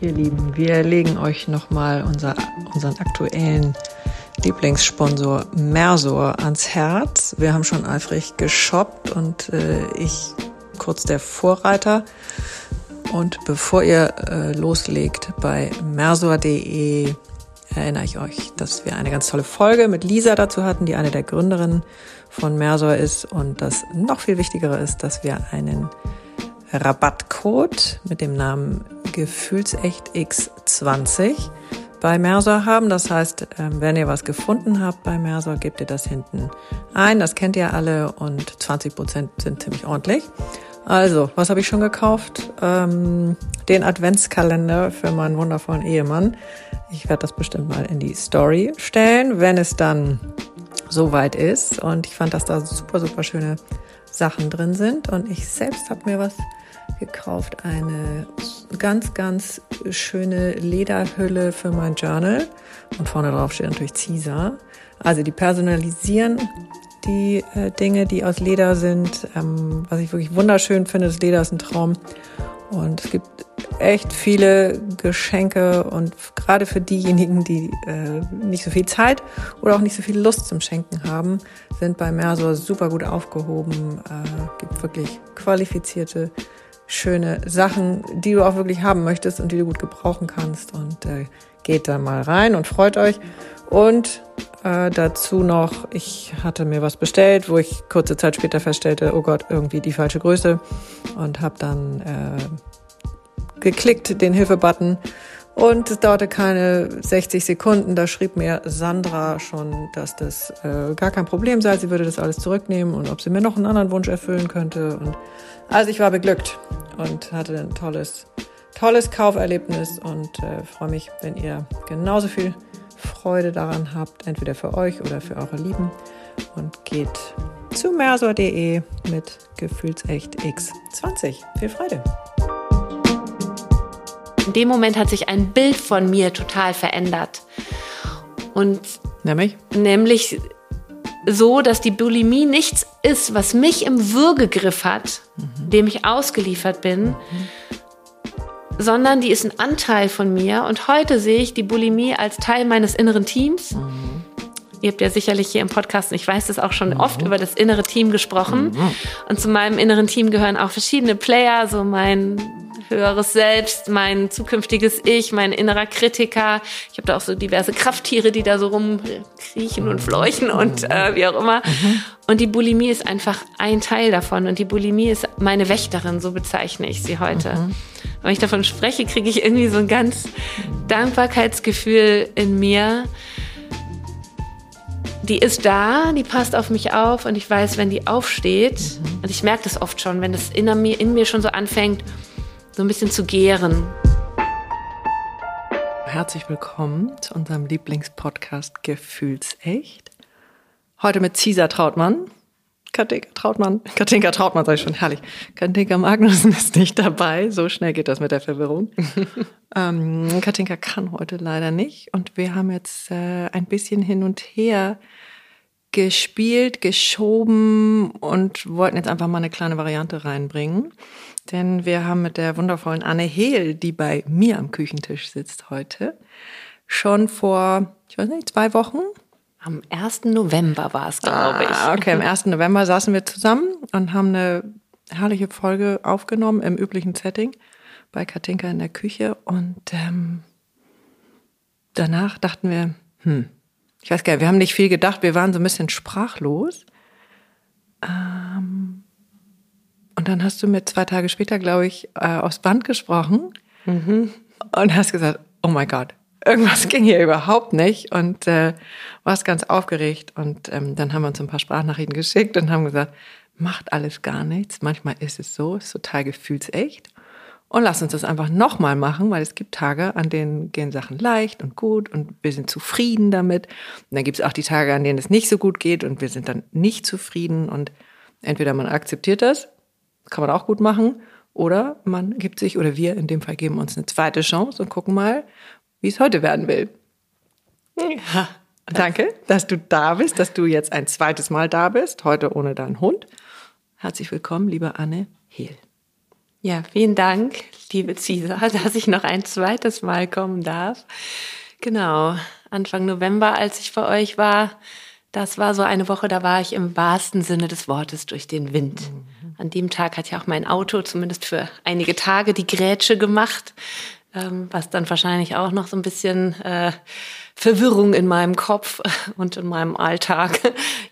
Ihr Lieben, wir legen euch nochmal unser, unseren aktuellen Lieblingssponsor Mersor ans Herz. Wir haben schon eifrig geshoppt und äh, ich kurz der Vorreiter. Und bevor ihr äh, loslegt bei mersor.de, erinnere ich euch, dass wir eine ganz tolle Folge mit Lisa dazu hatten, die eine der Gründerinnen von Mersor ist. Und das noch viel Wichtigere ist, dass wir einen Rabattcode mit dem Namen Gefühlsecht X20 bei Mersor haben. Das heißt, ähm, wenn ihr was gefunden habt bei Mersor, gebt ihr das hinten ein. Das kennt ihr alle und 20 Prozent sind ziemlich ordentlich. Also, was habe ich schon gekauft? Ähm, den Adventskalender für meinen wundervollen Ehemann. Ich werde das bestimmt mal in die Story stellen, wenn es dann soweit ist. Und ich fand, dass da super, super schöne Sachen drin sind. Und ich selbst habe mir was gekauft, eine ganz, ganz schöne Lederhülle für mein Journal. Und vorne drauf steht natürlich Caesar. Also die personalisieren die äh, Dinge, die aus Leder sind. Ähm, was ich wirklich wunderschön finde, das Leder ist ein Traum. Und es gibt echt viele Geschenke und gerade für diejenigen, die äh, nicht so viel Zeit oder auch nicht so viel Lust zum Schenken haben, sind bei Mersor super gut aufgehoben. Äh, gibt wirklich qualifizierte schöne Sachen, die du auch wirklich haben möchtest und die du gut gebrauchen kannst. Und äh, geht da mal rein und freut euch. Und äh, dazu noch, ich hatte mir was bestellt, wo ich kurze Zeit später feststellte, oh Gott, irgendwie die falsche Größe. Und habe dann äh, geklickt, den Hilfe-Button. Und es dauerte keine 60 Sekunden. Da schrieb mir Sandra schon, dass das äh, gar kein Problem sei. Sie würde das alles zurücknehmen und ob sie mir noch einen anderen Wunsch erfüllen könnte. Und also ich war beglückt und hatte ein tolles, tolles Kauferlebnis und äh, freue mich, wenn ihr genauso viel Freude daran habt, entweder für euch oder für eure Lieben. Und geht zu mersor.de mit Gefühlsecht X20. Viel Freude! In dem Moment hat sich ein Bild von mir total verändert. Und nämlich? Nämlich so, dass die Bulimie nichts ist, was mich im Würgegriff hat, mhm. Dem ich ausgeliefert bin, sondern die ist ein Anteil von mir. Und heute sehe ich die Bulimie als Teil meines inneren Teams. Mhm. Ihr habt ja sicherlich hier im Podcast, ich weiß das auch schon mhm. oft über das innere Team gesprochen. Mhm. Und zu meinem inneren Team gehören auch verschiedene Player, so mein höheres Selbst, mein zukünftiges Ich, mein innerer Kritiker. Ich habe da auch so diverse Krafttiere, die da so rumkriechen und fleuchen und äh, wie auch immer. Und die Bulimie ist einfach ein Teil davon. Und die Bulimie ist meine Wächterin, so bezeichne ich sie heute. Mhm. Wenn ich davon spreche, kriege ich irgendwie so ein ganz Dankbarkeitsgefühl in mir. Die ist da, die passt auf mich auf und ich weiß, wenn die aufsteht, mhm. und ich merke das oft schon, wenn das in mir, in mir schon so anfängt, so ein bisschen zu gären. Herzlich willkommen zu unserem Lieblingspodcast Gefühlsecht. Heute mit Cesar Trautmann. Katinka Trautmann, Katinka Trautmann sag ich schon, herrlich. Katinka Magnussen ist nicht dabei, so schnell geht das mit der Verwirrung. ähm, Katinka kann heute leider nicht und wir haben jetzt äh, ein bisschen hin und her gespielt, geschoben und wollten jetzt einfach mal eine kleine Variante reinbringen. Denn wir haben mit der wundervollen Anne Hehl, die bei mir am Küchentisch sitzt heute, schon vor, ich weiß nicht, zwei Wochen. Am 1. November war es, glaube ich. Ah, okay, am 1. November saßen wir zusammen und haben eine herrliche Folge aufgenommen im üblichen Setting bei Katinka in der Küche. Und ähm, danach dachten wir, hm, ich weiß gar nicht, wir haben nicht viel gedacht, wir waren so ein bisschen sprachlos. Ähm, und dann hast du mir zwei Tage später, glaube ich, äh, aufs Band gesprochen mhm. und hast gesagt, oh mein Gott, irgendwas ging hier überhaupt nicht und äh, warst ganz aufgeregt. Und ähm, dann haben wir uns ein paar Sprachnachrichten geschickt und haben gesagt, macht alles gar nichts. Manchmal ist es so, ist total gefühlsecht. Und lass uns das einfach nochmal machen, weil es gibt Tage, an denen gehen Sachen leicht und gut und wir sind zufrieden damit. Und dann gibt es auch die Tage, an denen es nicht so gut geht und wir sind dann nicht zufrieden. Und entweder man akzeptiert das kann man auch gut machen. Oder man gibt sich, oder wir in dem Fall geben uns eine zweite Chance und gucken mal, wie es heute werden will. Ja, danke, dass du da bist, dass du jetzt ein zweites Mal da bist, heute ohne deinen Hund. Herzlich willkommen, liebe Anne Hehl. Ja, vielen Dank, liebe Cisa, dass ich noch ein zweites Mal kommen darf. Genau, Anfang November, als ich bei euch war, das war so eine Woche, da war ich im wahrsten Sinne des Wortes durch den Wind. Mhm. An dem Tag hat ja auch mein Auto zumindest für einige Tage die Grätsche gemacht, ähm, was dann wahrscheinlich auch noch so ein bisschen äh, Verwirrung in meinem Kopf und in meinem Alltag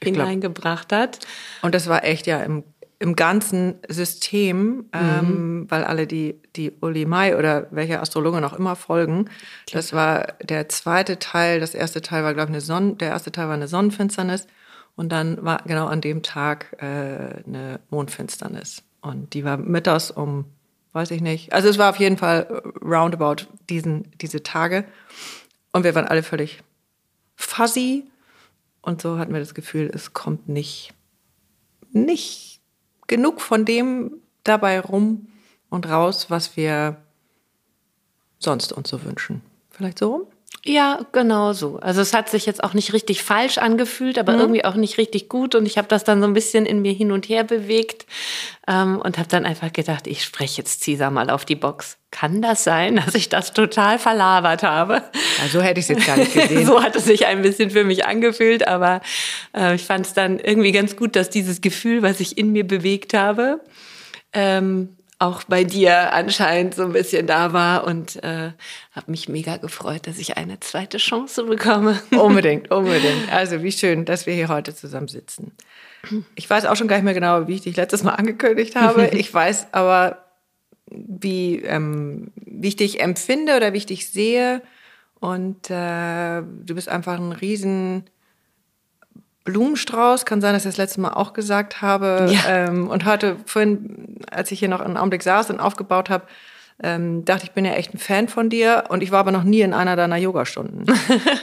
hineingebracht hat. Und das war echt ja im im ganzen System, ähm, mhm. weil alle die, die Uli Mai oder welche Astrologen auch immer folgen, das war der zweite Teil, das erste Teil war, glaube ich, eine Sonn der erste Teil war eine Sonnenfinsternis und dann war genau an dem Tag äh, eine Mondfinsternis. Und die war mittags um, weiß ich nicht, also es war auf jeden Fall roundabout diesen, diese Tage. Und wir waren alle völlig fuzzy und so hatten wir das Gefühl, es kommt nicht, nicht genug von dem dabei rum und raus, was wir sonst uns so wünschen. Vielleicht so rum? Ja, genau so. Also es hat sich jetzt auch nicht richtig falsch angefühlt, aber mhm. irgendwie auch nicht richtig gut. Und ich habe das dann so ein bisschen in mir hin und her bewegt ähm, und habe dann einfach gedacht, ich spreche jetzt Cesar mal auf die Box. Kann das sein, dass ich das total verlabert habe? Ja, so hätte ich es jetzt gar nicht gesehen. so hat es sich ein bisschen für mich angefühlt, aber äh, ich fand es dann irgendwie ganz gut, dass dieses Gefühl, was ich in mir bewegt habe, ähm, auch bei dir anscheinend so ein bisschen da war und äh, habe mich mega gefreut, dass ich eine zweite Chance bekomme. Unbedingt, unbedingt. Also wie schön, dass wir hier heute zusammen sitzen. Ich weiß auch schon gar nicht mehr genau, wie ich dich letztes Mal angekündigt habe. Ich weiß aber, wie, ähm, wie ich dich empfinde oder wie ich dich sehe. Und äh, du bist einfach ein riesen Blumenstrauß. Kann sein, dass ich das letzte Mal auch gesagt habe. Ja. Ähm, und heute, vorhin, als ich hier noch einen Augenblick saß und aufgebaut habe, ähm, dachte ich, bin ja echt ein Fan von dir und ich war aber noch nie in einer deiner Yogastunden.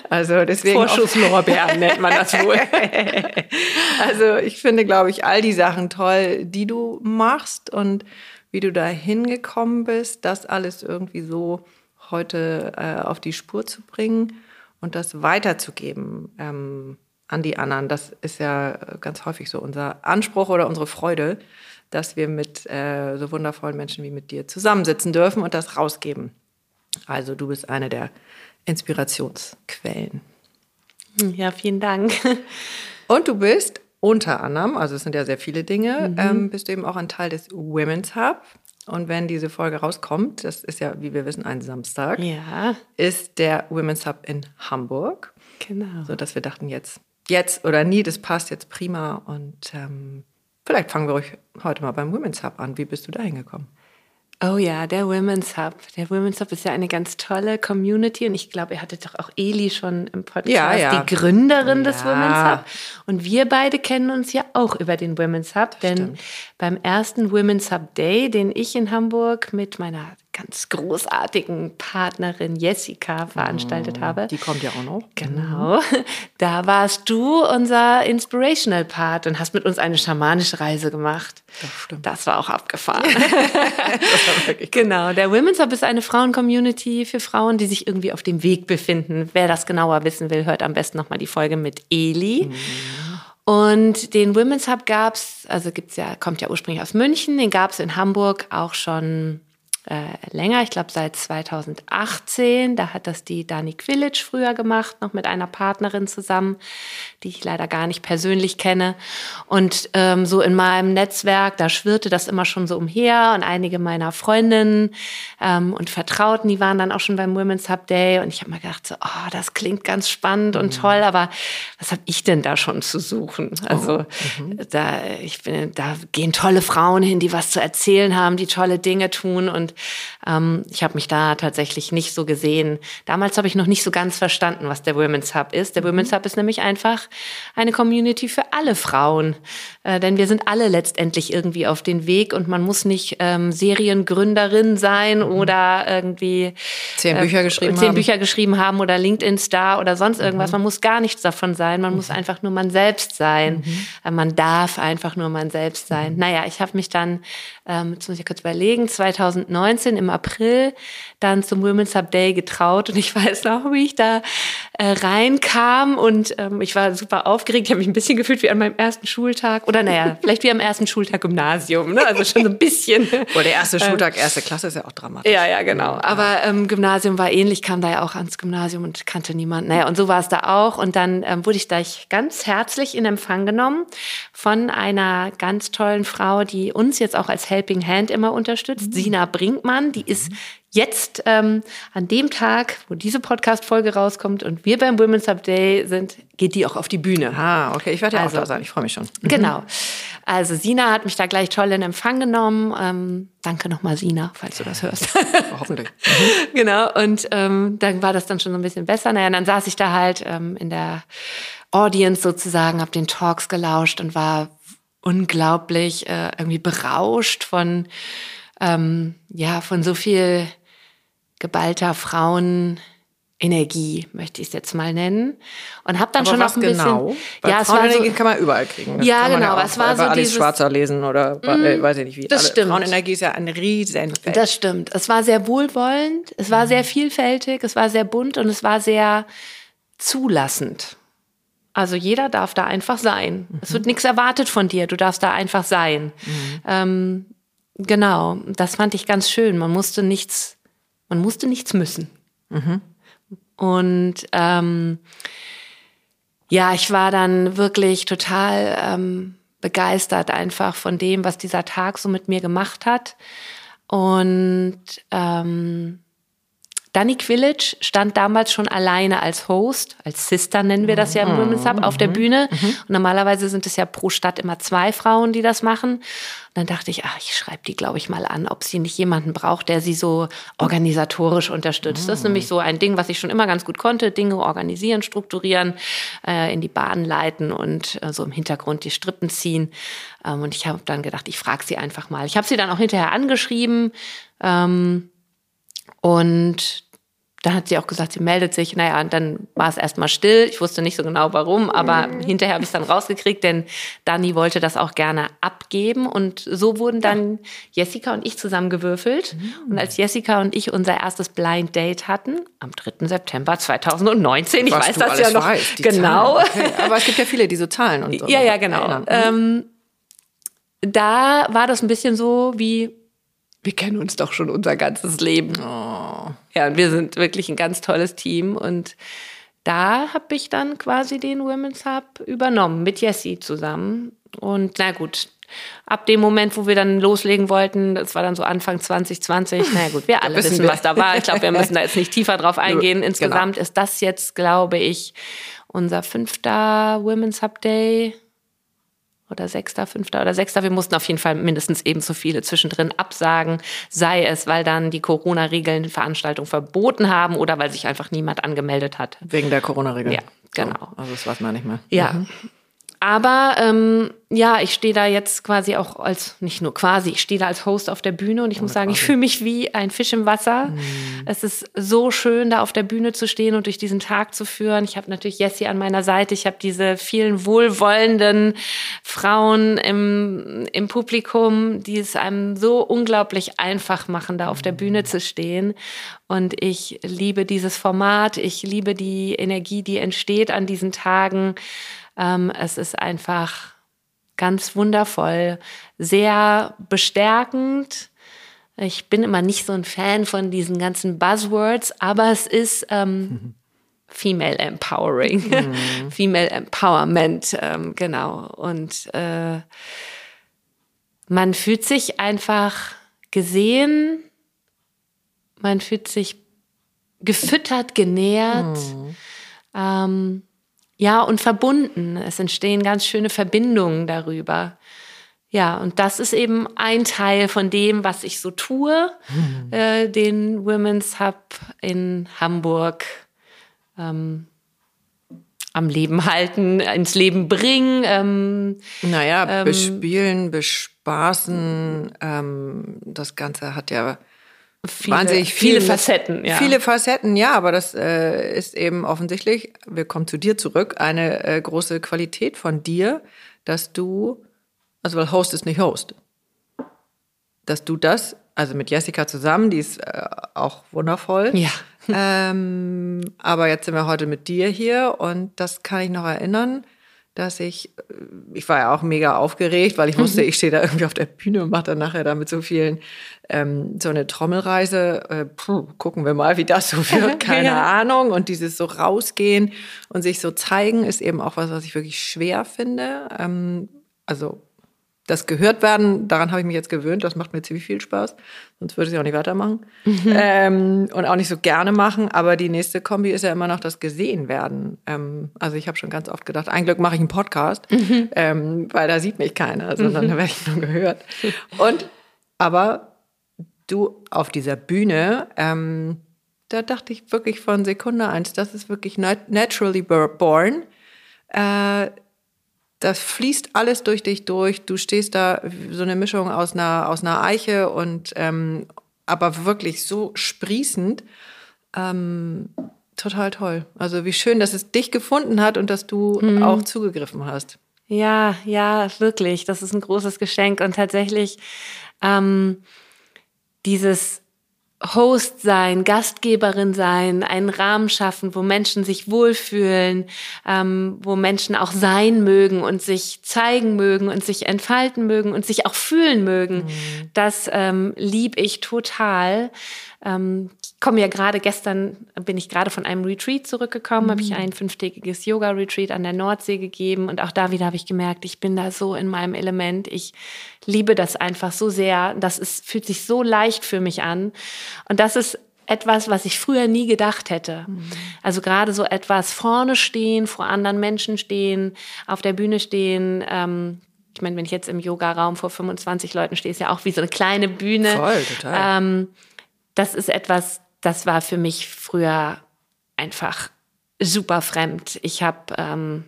Also deswegen Vorschusslorbeeren nennt man das wohl. also ich finde, glaube ich, all die Sachen toll, die du machst und wie du da hingekommen bist, das alles irgendwie so heute äh, auf die Spur zu bringen und das weiterzugeben. Ähm, an die anderen. Das ist ja ganz häufig so unser Anspruch oder unsere Freude, dass wir mit äh, so wundervollen Menschen wie mit dir zusammensitzen dürfen und das rausgeben. Also du bist eine der Inspirationsquellen. Hm, ja, vielen Dank. Und du bist unter anderem, also es sind ja sehr viele Dinge, mhm. ähm, bist du eben auch ein Teil des Women's Hub. Und wenn diese Folge rauskommt, das ist ja, wie wir wissen, ein Samstag, ja. ist der Women's Hub in Hamburg. Genau. So dass wir dachten, jetzt jetzt oder nie, das passt jetzt prima. Und ähm, vielleicht fangen wir euch heute mal beim Women's Hub an. Wie bist du da hingekommen? Oh ja, der Women's Hub. Der Women's Hub ist ja eine ganz tolle Community und ich glaube, ihr hattet doch auch Eli schon im Podcast, ja, ja. die Gründerin ja. des Women's Hub. Und wir beide kennen uns ja auch über den Women's Hub, denn Stimmt. beim ersten Women's Hub Day, den ich in Hamburg mit meiner ganz großartigen Partnerin Jessica veranstaltet mhm. habe. Die kommt ja auch noch. Genau. Da warst du unser Inspirational Part und hast mit uns eine schamanische Reise gemacht. Das stimmt. Das war auch abgefahren. das war genau. Der Women's Hub ist eine Frauen-Community für Frauen, die sich irgendwie auf dem Weg befinden. Wer das genauer wissen will, hört am besten nochmal die Folge mit Eli. Mhm. Und den Women's Hub gab's, also gibt's ja, kommt ja ursprünglich aus München, den gab's in Hamburg auch schon äh, länger, ich glaube seit 2018. Da hat das die Dani Quilic früher gemacht, noch mit einer Partnerin zusammen, die ich leider gar nicht persönlich kenne. Und ähm, so in meinem Netzwerk, da schwirrte das immer schon so umher und einige meiner Freundinnen ähm, und Vertrauten, die waren dann auch schon beim Women's Hub Day und ich habe mir gedacht, so, oh, das klingt ganz spannend und mhm. toll, aber was habe ich denn da schon zu suchen? Also oh. mhm. da, ich bin, da gehen tolle Frauen hin, die was zu erzählen haben, die tolle Dinge tun und ähm, ich habe mich da tatsächlich nicht so gesehen. Damals habe ich noch nicht so ganz verstanden, was der Women's Hub ist. Der Women's Hub ist nämlich einfach eine Community für alle Frauen, äh, denn wir sind alle letztendlich irgendwie auf den Weg und man muss nicht ähm, Seriengründerin sein mhm. oder irgendwie zehn Bücher äh, geschrieben zehn haben. Bücher geschrieben haben oder LinkedIn Star oder sonst irgendwas. Mhm. Man muss gar nichts davon sein. Man mhm. muss einfach nur man selbst sein. Mhm. Äh, man darf einfach nur man selbst sein. Mhm. Naja, ich habe mich dann, ähm, jetzt muss ich kurz überlegen, 2009 2019 im April dann zum Women's Hub Day getraut und ich weiß noch, wie ich da äh, reinkam und ähm, ich war super aufgeregt. Ich habe mich ein bisschen gefühlt wie an meinem ersten Schultag oder naja, vielleicht wie am ersten Schultag Gymnasium. Ne? Also schon so ein bisschen. Oder der erste Schultag, erste Klasse ist ja auch dramatisch. Ja, ja, genau. Aber ähm, Gymnasium war ähnlich, kam da ja auch ans Gymnasium und kannte niemand. Naja, und so war es da auch. Und dann ähm, wurde ich da ganz herzlich in Empfang genommen von einer ganz tollen Frau, die uns jetzt auch als Helping Hand immer unterstützt, mhm. Sina Brinkmann. Die ist jetzt ähm, an dem Tag, wo diese Podcast-Folge rauskommt und wir beim Women's Hub Day sind, geht die auch auf die Bühne. Ah, okay, ich werde ja also, auch da sein, ich freue mich schon. Mhm. Genau. Also Sina hat mich da gleich toll in Empfang genommen. Ähm, danke nochmal, Sina, falls du das hörst. Hoffentlich. Mhm. genau, und ähm, dann war das dann schon so ein bisschen besser. Naja, dann saß ich da halt ähm, in der Audience sozusagen, habe den Talks gelauscht und war unglaublich äh, irgendwie berauscht von ähm, ja von so viel geballter Frauenenergie, möchte ich es jetzt mal nennen. Und habe dann Aber schon was noch ein genau? bisschen. Weil ja, Frauenenergie so, kann man überall kriegen. Das Ja, genau, auch es war so dieses- Schwarzer lesen oder äh, weiß ich nicht wie. das stimmt. Frauenenergie ist ja ein Riesenfeld. Das stimmt. Es war sehr wohlwollend, es war sehr vielfältig, es war sehr bunt und es war sehr zulassend. Also jeder darf da einfach sein. Es wird nichts erwartet von dir, du darfst da einfach sein. Ähm, genau, das fand ich ganz schön. Man musste nichts, man musste nichts müssen. Und ähm, ja, ich war dann wirklich total ähm, begeistert einfach von dem, was dieser Tag so mit mir gemacht hat. Und ähm, Danny Quillage stand damals schon alleine als Host, als Sister nennen wir das ja im Women's Hub, auf der Bühne. Und normalerweise sind es ja pro Stadt immer zwei Frauen, die das machen. Und dann dachte ich, ach, ich schreibe die, glaube ich, mal an, ob sie nicht jemanden braucht, der sie so organisatorisch unterstützt. Das ist nämlich so ein Ding, was ich schon immer ganz gut konnte. Dinge organisieren, strukturieren, äh, in die Bahn leiten und äh, so im Hintergrund die Strippen ziehen. Ähm, und ich habe dann gedacht, ich frage sie einfach mal. Ich habe sie dann auch hinterher angeschrieben. Ähm, und da hat sie auch gesagt, sie meldet sich. Naja, und dann war es erstmal still. Ich wusste nicht so genau warum, aber hinterher habe ich es dann rausgekriegt, denn Dani wollte das auch gerne abgeben. Und so wurden dann Jessica und ich zusammengewürfelt. Und als Jessica und ich unser erstes Blind Date hatten, am 3. September 2019, ich Was weiß du das ja noch weißt, genau. Okay. Aber es gibt ja viele, die so Zahlen und so. Ja, ja, genau. erinnern. Ähm, da war das ein bisschen so wie, wir kennen uns doch schon unser ganzes Leben. Ja, und wir sind wirklich ein ganz tolles Team. Und da habe ich dann quasi den Women's Hub übernommen mit Jessie zusammen. Und na gut, ab dem Moment, wo wir dann loslegen wollten, das war dann so Anfang 2020, na gut, wir alle wissen wir. was da war. Ich glaube, wir müssen da jetzt nicht tiefer drauf eingehen. Genau. Insgesamt ist das jetzt, glaube ich, unser fünfter Women's Hub Day oder sechster, fünfter oder sechster. Wir mussten auf jeden Fall mindestens ebenso viele zwischendrin absagen, sei es, weil dann die Corona-Regeln Veranstaltungen verboten haben oder weil sich einfach niemand angemeldet hat. Wegen der Corona-Regel. Ja, genau. So, also das weiß man nicht mehr. Ja. Aber ähm, ja, ich stehe da jetzt quasi auch als, nicht nur quasi, ich stehe da als Host auf der Bühne und ich muss sagen, ich fühle mich wie ein Fisch im Wasser. Es ist so schön, da auf der Bühne zu stehen und durch diesen Tag zu führen. Ich habe natürlich Jessie an meiner Seite, ich habe diese vielen wohlwollenden Frauen im, im Publikum, die es einem so unglaublich einfach machen, da auf der Bühne zu stehen. Und ich liebe dieses Format, ich liebe die Energie, die entsteht an diesen Tagen. Ähm, es ist einfach ganz wundervoll, sehr bestärkend. Ich bin immer nicht so ein Fan von diesen ganzen Buzzwords, aber es ist ähm, Female Empowering, Female Empowerment, ähm, genau. Und äh, man fühlt sich einfach gesehen, man fühlt sich gefüttert, genährt. Ähm, ja, und verbunden. Es entstehen ganz schöne Verbindungen darüber. Ja, und das ist eben ein Teil von dem, was ich so tue, äh, den Women's Hub in Hamburg ähm, am Leben halten, ins Leben bringen. Ähm, Naja, bespielen, bespaßen, ähm, das Ganze hat ja viele, wahnsinnig viele viel- Facetten. Ja. Viele Facetten, ja, aber das äh, ist eben offensichtlich, wir kommen zu dir zurück, eine äh, große Qualität von dir, dass du, also weil Host ist nicht Host, dass du das, also mit Jessica zusammen, die ist äh, auch wundervoll, Ja. ähm, aber jetzt sind wir heute mit dir hier und das kann ich noch erinnern dass ich, äh, ich war ja auch mega aufgeregt, weil ich wusste, mhm. ich stehe da irgendwie auf der Bühne und mache dann nachher da mit so vielen ähm, so eine Trommelreise. Äh, puh, gucken wir mal, wie das so wird, keine ja. Ahnung. Und dieses so rausgehen und sich so zeigen ist eben auch was, was ich wirklich schwer finde. Ähm, also das gehört werden, daran habe ich mich jetzt gewöhnt, das macht mir ziemlich viel Spaß, sonst würde ich auch nicht weitermachen mhm. ähm, und auch nicht so gerne machen, aber die nächste Kombi ist ja immer noch das gesehen werden. Ähm, also ich habe schon ganz oft gedacht, ein Glück mache ich einen Podcast, mhm. ähm, weil da sieht mich keiner, sondern mhm. da werde ich nur gehört. Und aber du auf dieser Bühne, ähm, da dachte ich wirklich von Sekunde eins, das ist wirklich naturally born. Äh, das fließt alles durch dich durch. Du stehst da so eine Mischung aus einer, aus einer Eiche und ähm, aber wirklich so sprießend. Ähm, total toll. Also wie schön, dass es dich gefunden hat und dass du mhm. auch zugegriffen hast. Ja, ja, wirklich. Das ist ein großes Geschenk. Und tatsächlich ähm, dieses Host sein, Gastgeberin sein, einen Rahmen schaffen, wo Menschen sich wohlfühlen, ähm, wo Menschen auch sein mögen und sich zeigen mögen und sich entfalten mögen und sich auch fühlen mögen. Mhm. Das ähm, lieb ich total. Ähm, ich komme ja gerade gestern, bin ich gerade von einem Retreat zurückgekommen, mhm. habe ich ein fünftägiges Yoga-Retreat an der Nordsee gegeben und auch da wieder habe ich gemerkt, ich bin da so in meinem Element. Ich liebe das einfach so sehr. Das ist, fühlt sich so leicht für mich an. Und das ist etwas, was ich früher nie gedacht hätte. Mhm. Also gerade so etwas vorne stehen, vor anderen Menschen stehen, auf der Bühne stehen. Ähm, ich meine, wenn ich jetzt im Yoga-Raum vor 25 Leuten stehe, ist ja auch wie so eine kleine Bühne. Voll, total. Ähm, das ist etwas, das war für mich früher einfach super fremd. Ich habe ähm,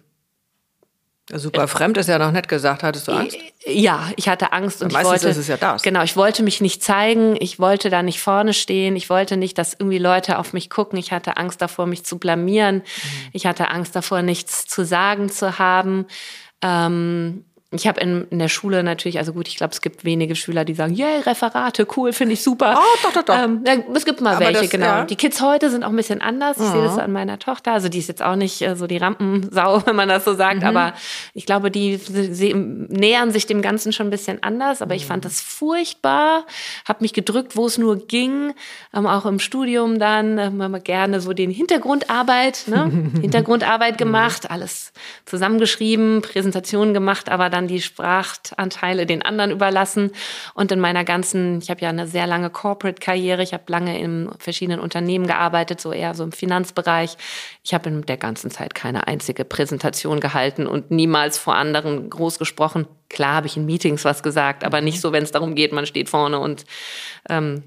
Super fremd ist ja noch nett gesagt. Hattest du Angst? Ja, ich hatte Angst und ich wollte. Ist es ja das. Genau, ich wollte mich nicht zeigen. Ich wollte da nicht vorne stehen. Ich wollte nicht, dass irgendwie Leute auf mich gucken. Ich hatte Angst davor, mich zu blamieren. Mhm. Ich hatte Angst davor, nichts zu sagen zu haben. Ähm, ich habe in, in der Schule natürlich, also gut, ich glaube, es gibt wenige Schüler, die sagen, yeah, Referate, cool, finde ich super. Oh, doch, doch, doch. Ähm, es gibt mal Aber welche, das, genau. Ja. Die Kids heute sind auch ein bisschen anders. Ich mhm. sehe das an meiner Tochter. Also die ist jetzt auch nicht äh, so die Rampensau, wenn man das so sagt. Mhm. Aber ich glaube, die sie, nähern sich dem Ganzen schon ein bisschen anders. Aber mhm. ich fand das furchtbar, habe mich gedrückt, wo es nur ging. Ähm, auch im Studium dann ähm, haben wir gerne so den Hintergrundarbeit, ne? Hintergrundarbeit gemacht, alles zusammengeschrieben, Präsentationen gemacht, aber dann die Sprachanteile den anderen überlassen. Und in meiner ganzen, ich habe ja eine sehr lange Corporate-Karriere, ich habe lange in verschiedenen Unternehmen gearbeitet, so eher so im Finanzbereich. Ich habe in der ganzen Zeit keine einzige Präsentation gehalten und niemals vor anderen groß gesprochen. Klar habe ich in Meetings was gesagt, aber nicht so, wenn es darum geht, man steht vorne und ähm,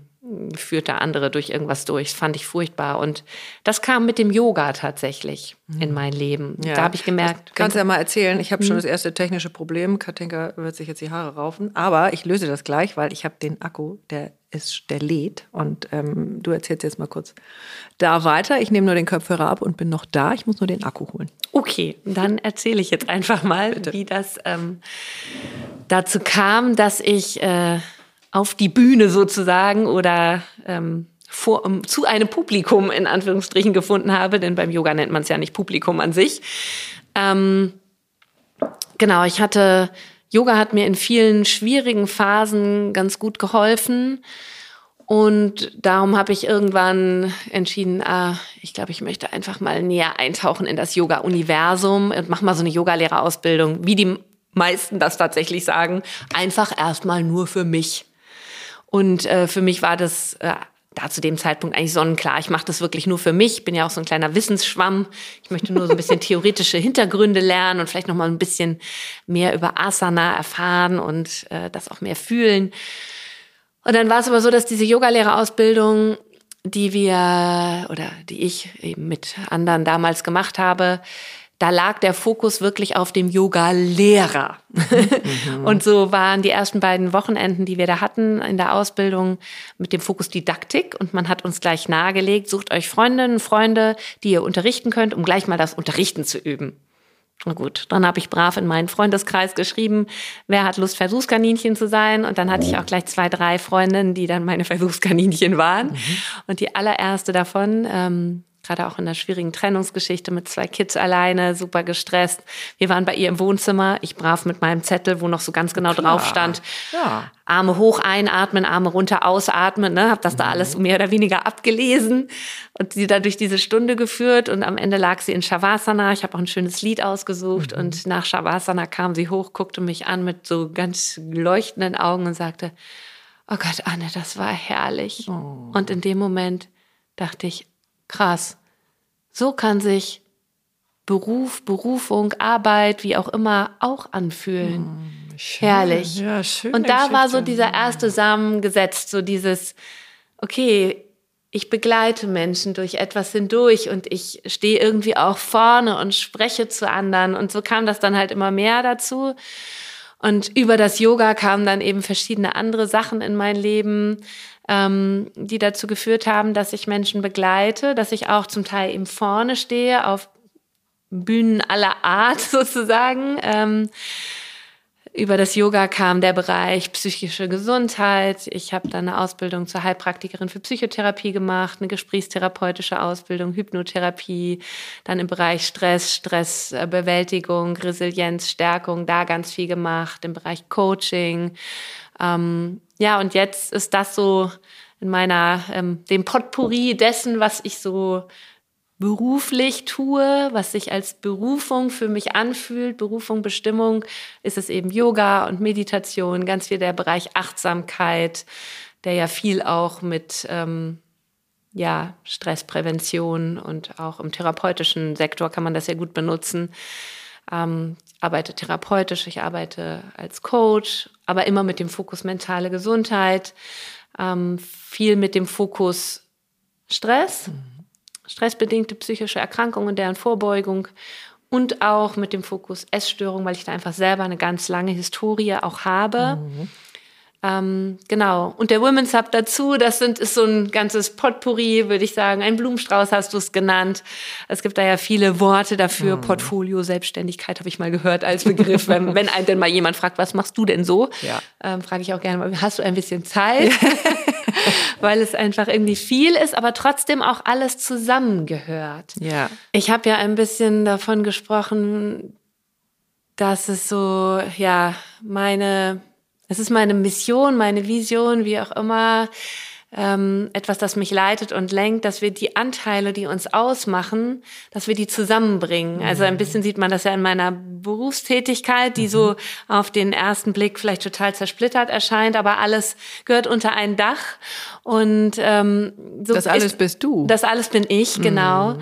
führte andere durch irgendwas durch. Das fand ich furchtbar. Und das kam mit dem Yoga tatsächlich mhm. in mein Leben. Ja. Da habe ich gemerkt. Kannst du ja mal erzählen. Ich habe schon mhm. das erste technische Problem. Katinka wird sich jetzt die Haare raufen. Aber ich löse das gleich, weil ich habe den Akku, der ist, der lädt. Und ähm, du erzählst jetzt mal kurz da weiter. Ich nehme nur den Kopfhörer ab und bin noch da. Ich muss nur den Akku holen. Okay, dann erzähle ich jetzt einfach mal, Bitte. wie das ähm, dazu kam, dass ich äh, auf die Bühne sozusagen oder ähm, vor, um, zu einem Publikum in Anführungsstrichen gefunden habe, denn beim Yoga nennt man es ja nicht Publikum an sich. Ähm, genau, ich hatte, Yoga hat mir in vielen schwierigen Phasen ganz gut geholfen. Und darum habe ich irgendwann entschieden, ah, ich glaube, ich möchte einfach mal näher eintauchen in das Yoga-Universum und mach mal so eine Yogalehrerausbildung, wie die meisten das tatsächlich sagen, einfach erstmal nur für mich. Und äh, für mich war das äh, da zu dem Zeitpunkt eigentlich sonnenklar. Ich mache das wirklich nur für mich. Bin ja auch so ein kleiner Wissensschwamm. Ich möchte nur so ein bisschen theoretische Hintergründe lernen und vielleicht noch mal ein bisschen mehr über Asana erfahren und äh, das auch mehr fühlen. Und dann war es aber so, dass diese Yogalehrerausbildung, die wir oder die ich eben mit anderen damals gemacht habe, da lag der Fokus wirklich auf dem Yoga-Lehrer. Mhm. Und so waren die ersten beiden Wochenenden, die wir da hatten in der Ausbildung mit dem Fokus Didaktik. Und man hat uns gleich nahegelegt, sucht euch Freundinnen, Freunde, die ihr unterrichten könnt, um gleich mal das Unterrichten zu üben. Na gut, dann habe ich brav in meinen Freundeskreis geschrieben, wer hat Lust, Versuchskaninchen zu sein. Und dann hatte ich auch gleich zwei, drei Freundinnen, die dann meine Versuchskaninchen waren. Mhm. Und die allererste davon, ähm, gerade auch in der schwierigen Trennungsgeschichte mit zwei Kids alleine, super gestresst. Wir waren bei ihr im Wohnzimmer, ich brav mit meinem Zettel, wo noch so ganz genau Klar. drauf stand. Ja. Arme hoch einatmen, Arme runter ausatmen, ne, habe das mhm. da alles mehr oder weniger abgelesen und sie da durch diese Stunde geführt und am Ende lag sie in Shavasana. Ich habe auch ein schönes Lied ausgesucht mhm. und nach Shavasana kam sie hoch, guckte mich an mit so ganz leuchtenden Augen und sagte, oh Gott, Anne, das war herrlich. Oh. Und in dem Moment dachte ich, krass. So kann sich Beruf, Berufung, Arbeit, wie auch immer, auch anfühlen. Hm, schön. Herrlich. Ja, schön, und da war so dieser erste Samen gesetzt, so dieses, okay, ich begleite Menschen durch etwas hindurch und ich stehe irgendwie auch vorne und spreche zu anderen. Und so kam das dann halt immer mehr dazu. Und über das Yoga kamen dann eben verschiedene andere Sachen in mein Leben ähm, die dazu geführt haben, dass ich Menschen begleite, dass ich auch zum Teil eben vorne stehe auf Bühnen aller Art sozusagen. Ähm, über das Yoga kam der Bereich psychische Gesundheit. Ich habe dann eine Ausbildung zur Heilpraktikerin für Psychotherapie gemacht, eine gesprächstherapeutische Ausbildung, Hypnotherapie, dann im Bereich Stress, Stressbewältigung, Resilienz, Stärkung, da ganz viel gemacht, im Bereich Coaching. Ähm, ja, und jetzt ist das so in meiner, ähm, dem Potpourri dessen, was ich so beruflich tue, was sich als Berufung für mich anfühlt, Berufung, Bestimmung, ist es eben Yoga und Meditation, ganz viel der Bereich Achtsamkeit, der ja viel auch mit ähm, ja, Stressprävention und auch im therapeutischen Sektor kann man das ja gut benutzen. Ähm, arbeite therapeutisch, ich arbeite als Coach, aber immer mit dem Fokus mentale Gesundheit, ähm, viel mit dem Fokus Stress. Stressbedingte psychische Erkrankungen, deren Vorbeugung und auch mit dem Fokus Essstörung, weil ich da einfach selber eine ganz lange Historie auch habe. Mhm. Ähm, genau. Und der Women's Hub dazu, das sind, ist so ein ganzes Potpourri, würde ich sagen. Ein Blumenstrauß hast du es genannt. Es gibt da ja viele Worte dafür. Mhm. Portfolio, Selbstständigkeit habe ich mal gehört als Begriff. wenn, wenn ein denn mal jemand fragt, was machst du denn so? Ja. Ähm, frage ich auch gerne mal, hast du ein bisschen Zeit? weil es einfach irgendwie viel ist, aber trotzdem auch alles zusammengehört. Ja. Ich habe ja ein bisschen davon gesprochen, dass es so, ja, meine, es ist meine Mission, meine Vision, wie auch immer, ähm, etwas, das mich leitet und lenkt, dass wir die Anteile, die uns ausmachen, dass wir die zusammenbringen. Also ein bisschen sieht man das ja in meiner Berufstätigkeit, die mhm. so auf den ersten Blick vielleicht total zersplittert erscheint, aber alles gehört unter ein Dach. Und ähm, so das alles ist, bist du. Das alles bin ich, genau. Mhm.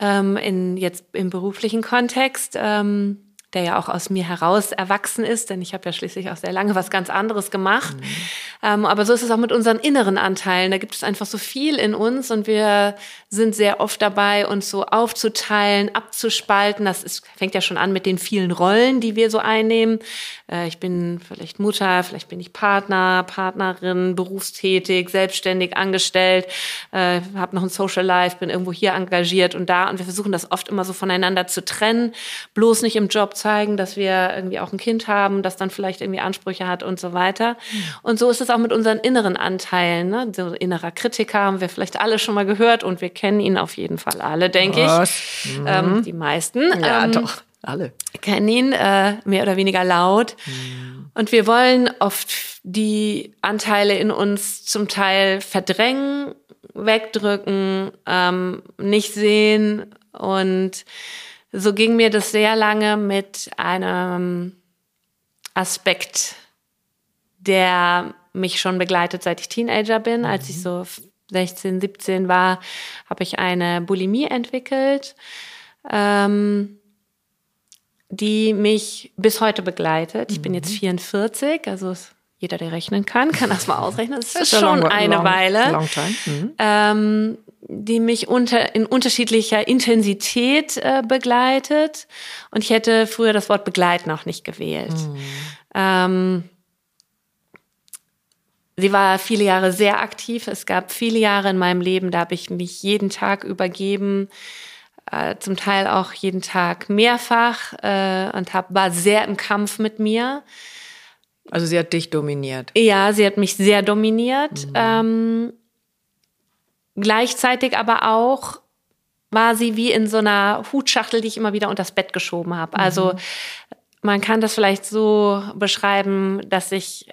Ähm, in jetzt im beruflichen Kontext. Ähm, der ja auch aus mir heraus erwachsen ist, denn ich habe ja schließlich auch sehr lange was ganz anderes gemacht. Mhm. Ähm, aber so ist es auch mit unseren inneren Anteilen. Da gibt es einfach so viel in uns und wir sind sehr oft dabei, uns so aufzuteilen, abzuspalten. Das ist, fängt ja schon an mit den vielen Rollen, die wir so einnehmen. Äh, ich bin vielleicht Mutter, vielleicht bin ich Partner, Partnerin, berufstätig, selbstständig, angestellt, äh, habe noch ein Social Life, bin irgendwo hier engagiert und da. Und wir versuchen das oft immer so voneinander zu trennen, bloß nicht im Job zeigen, dass wir irgendwie auch ein Kind haben, das dann vielleicht irgendwie Ansprüche hat und so weiter. Und so ist es auch mit unseren inneren Anteilen. Ne? So innerer Kritiker haben wir vielleicht alle schon mal gehört und wir kennen ihn auf jeden Fall alle, denke ich. Mhm. Ähm, die meisten. Ja, ähm, doch. Alle. Kennen ihn äh, mehr oder weniger laut. Mhm. Und wir wollen oft die Anteile in uns zum Teil verdrängen, wegdrücken, ähm, nicht sehen und so ging mir das sehr lange mit einem Aspekt, der mich schon begleitet, seit ich Teenager bin. Mhm. Als ich so 16, 17 war, habe ich eine Bulimie entwickelt, ähm, die mich bis heute begleitet. Ich mhm. bin jetzt 44, mhm. also jeder, der rechnen kann, kann das mal ausrechnen. Das ist, schon long, eine long, Weile. Long mhm. ähm, die mich unter, in unterschiedlicher Intensität äh, begleitet. Und ich hätte früher das Wort begleiten auch nicht gewählt. Mhm. Ähm, sie war viele Jahre sehr aktiv. Es gab viele Jahre in meinem Leben, da habe ich mich jeden Tag übergeben äh, zum Teil auch jeden Tag mehrfach äh, und hab, war sehr im Kampf mit mir. Also sie hat dich dominiert. Ja, sie hat mich sehr dominiert. Mhm. Ähm, gleichzeitig aber auch war sie wie in so einer Hutschachtel, die ich immer wieder unters Bett geschoben habe. Also mhm. man kann das vielleicht so beschreiben, dass ich,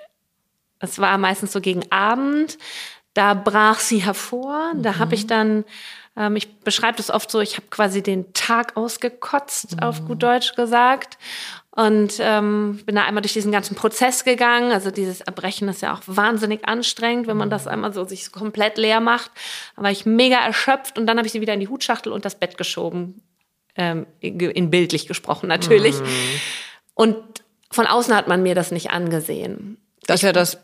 es war meistens so gegen Abend, da brach sie hervor. Mhm. Da habe ich dann, ähm, ich beschreibe das oft so, ich habe quasi den Tag ausgekotzt, mhm. auf gut Deutsch gesagt. Und ähm, bin da einmal durch diesen ganzen Prozess gegangen. Also dieses Erbrechen ist ja auch wahnsinnig anstrengend, wenn man das einmal so sich komplett leer macht. Da war ich mega erschöpft und dann habe ich sie wieder in die Hutschachtel und das Bett geschoben. Ähm, in bildlich gesprochen natürlich. Mhm. Und von außen hat man mir das nicht angesehen. Das ist ja das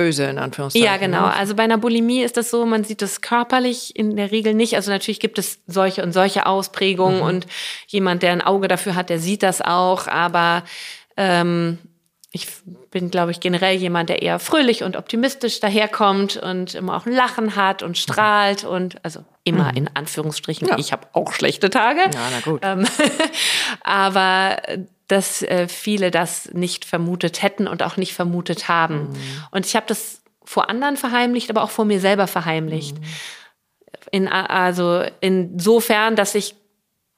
böse in Anführungszeichen. Ja, genau. Ne? Also bei einer Bulimie ist das so, man sieht das körperlich in der Regel nicht. Also natürlich gibt es solche und solche Ausprägungen mhm. und jemand, der ein Auge dafür hat, der sieht das auch. Aber ähm, ich bin, glaube ich, generell jemand, der eher fröhlich und optimistisch daherkommt und immer auch ein Lachen hat und strahlt und also immer mhm. in Anführungsstrichen. Ja. Ich habe auch schlechte Tage. Ja, na gut. Ähm, aber dass äh, viele das nicht vermutet hätten und auch nicht vermutet haben. Mhm. Und ich habe das vor anderen verheimlicht, aber auch vor mir selber verheimlicht. Mhm. In, also insofern, dass ich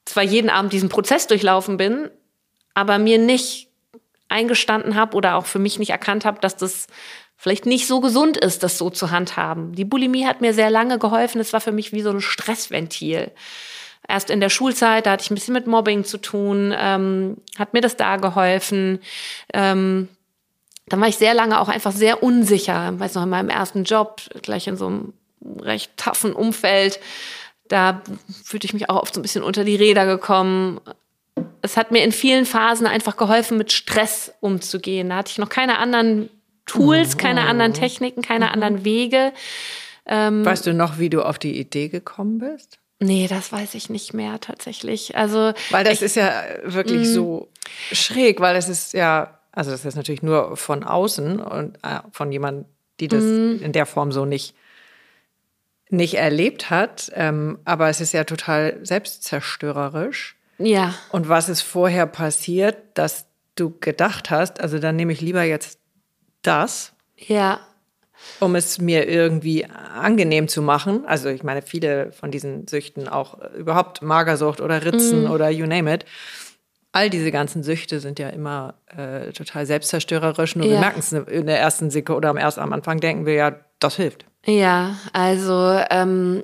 zwar jeden Abend diesen Prozess durchlaufen bin, aber mir nicht eingestanden habe oder auch für mich nicht erkannt habe, dass das vielleicht nicht so gesund ist, das so zu handhaben. Die Bulimie hat mir sehr lange geholfen. Es war für mich wie so ein Stressventil. Erst in der Schulzeit, da hatte ich ein bisschen mit Mobbing zu tun, ähm, hat mir das da geholfen. Ähm, dann war ich sehr lange auch einfach sehr unsicher. Ich weiß noch, in meinem ersten Job, gleich in so einem recht taffen Umfeld, da fühlte ich mich auch oft so ein bisschen unter die Räder gekommen es hat mir in vielen Phasen einfach geholfen, mit Stress umzugehen. Da hatte ich noch keine anderen Tools, keine anderen Techniken, keine mhm. anderen Wege. Ähm, weißt du noch, wie du auf die Idee gekommen bist? Nee, das weiß ich nicht mehr tatsächlich. Also weil das ich, ist ja wirklich mm. so schräg, weil es ist ja, also das ist natürlich nur von außen und äh, von jemandem, die das mm. in der Form so nicht nicht erlebt hat. Ähm, aber es ist ja total selbstzerstörerisch. Ja. Und was ist vorher passiert, dass du gedacht hast, also dann nehme ich lieber jetzt das. Ja. Um es mir irgendwie angenehm zu machen. Also ich meine, viele von diesen Süchten auch überhaupt Magersucht oder Ritzen mm. oder you name it. All diese ganzen Süchte sind ja immer äh, total selbstzerstörerisch. Nur ja. wir merken es in der ersten Sekunde oder am ersten am Anfang denken wir ja, das hilft. Ja, also ähm,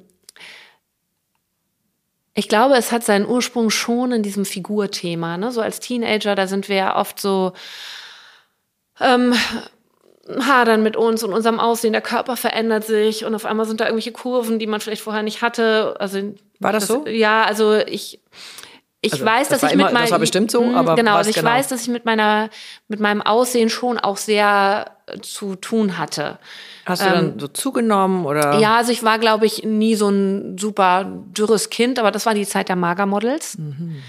ich glaube, es hat seinen Ursprung schon in diesem Figurthema. Ne? So als Teenager, da sind wir ja oft so ähm, hadern mit uns und unserem Aussehen. Der Körper verändert sich und auf einmal sind da irgendwelche Kurven, die man vielleicht vorher nicht hatte. Also war das, das so? Ja, also ich ich also, weiß, das dass ich mit meinem das war bestimmt so, hm, aber genau, also ich genau? weiß, dass ich mit meiner mit meinem Aussehen schon auch sehr zu tun hatte. Hast du ähm, dann so zugenommen oder? Ja, also ich war, glaube ich, nie so ein super dürres Kind, aber das war die Zeit der Magermodels. Mhm.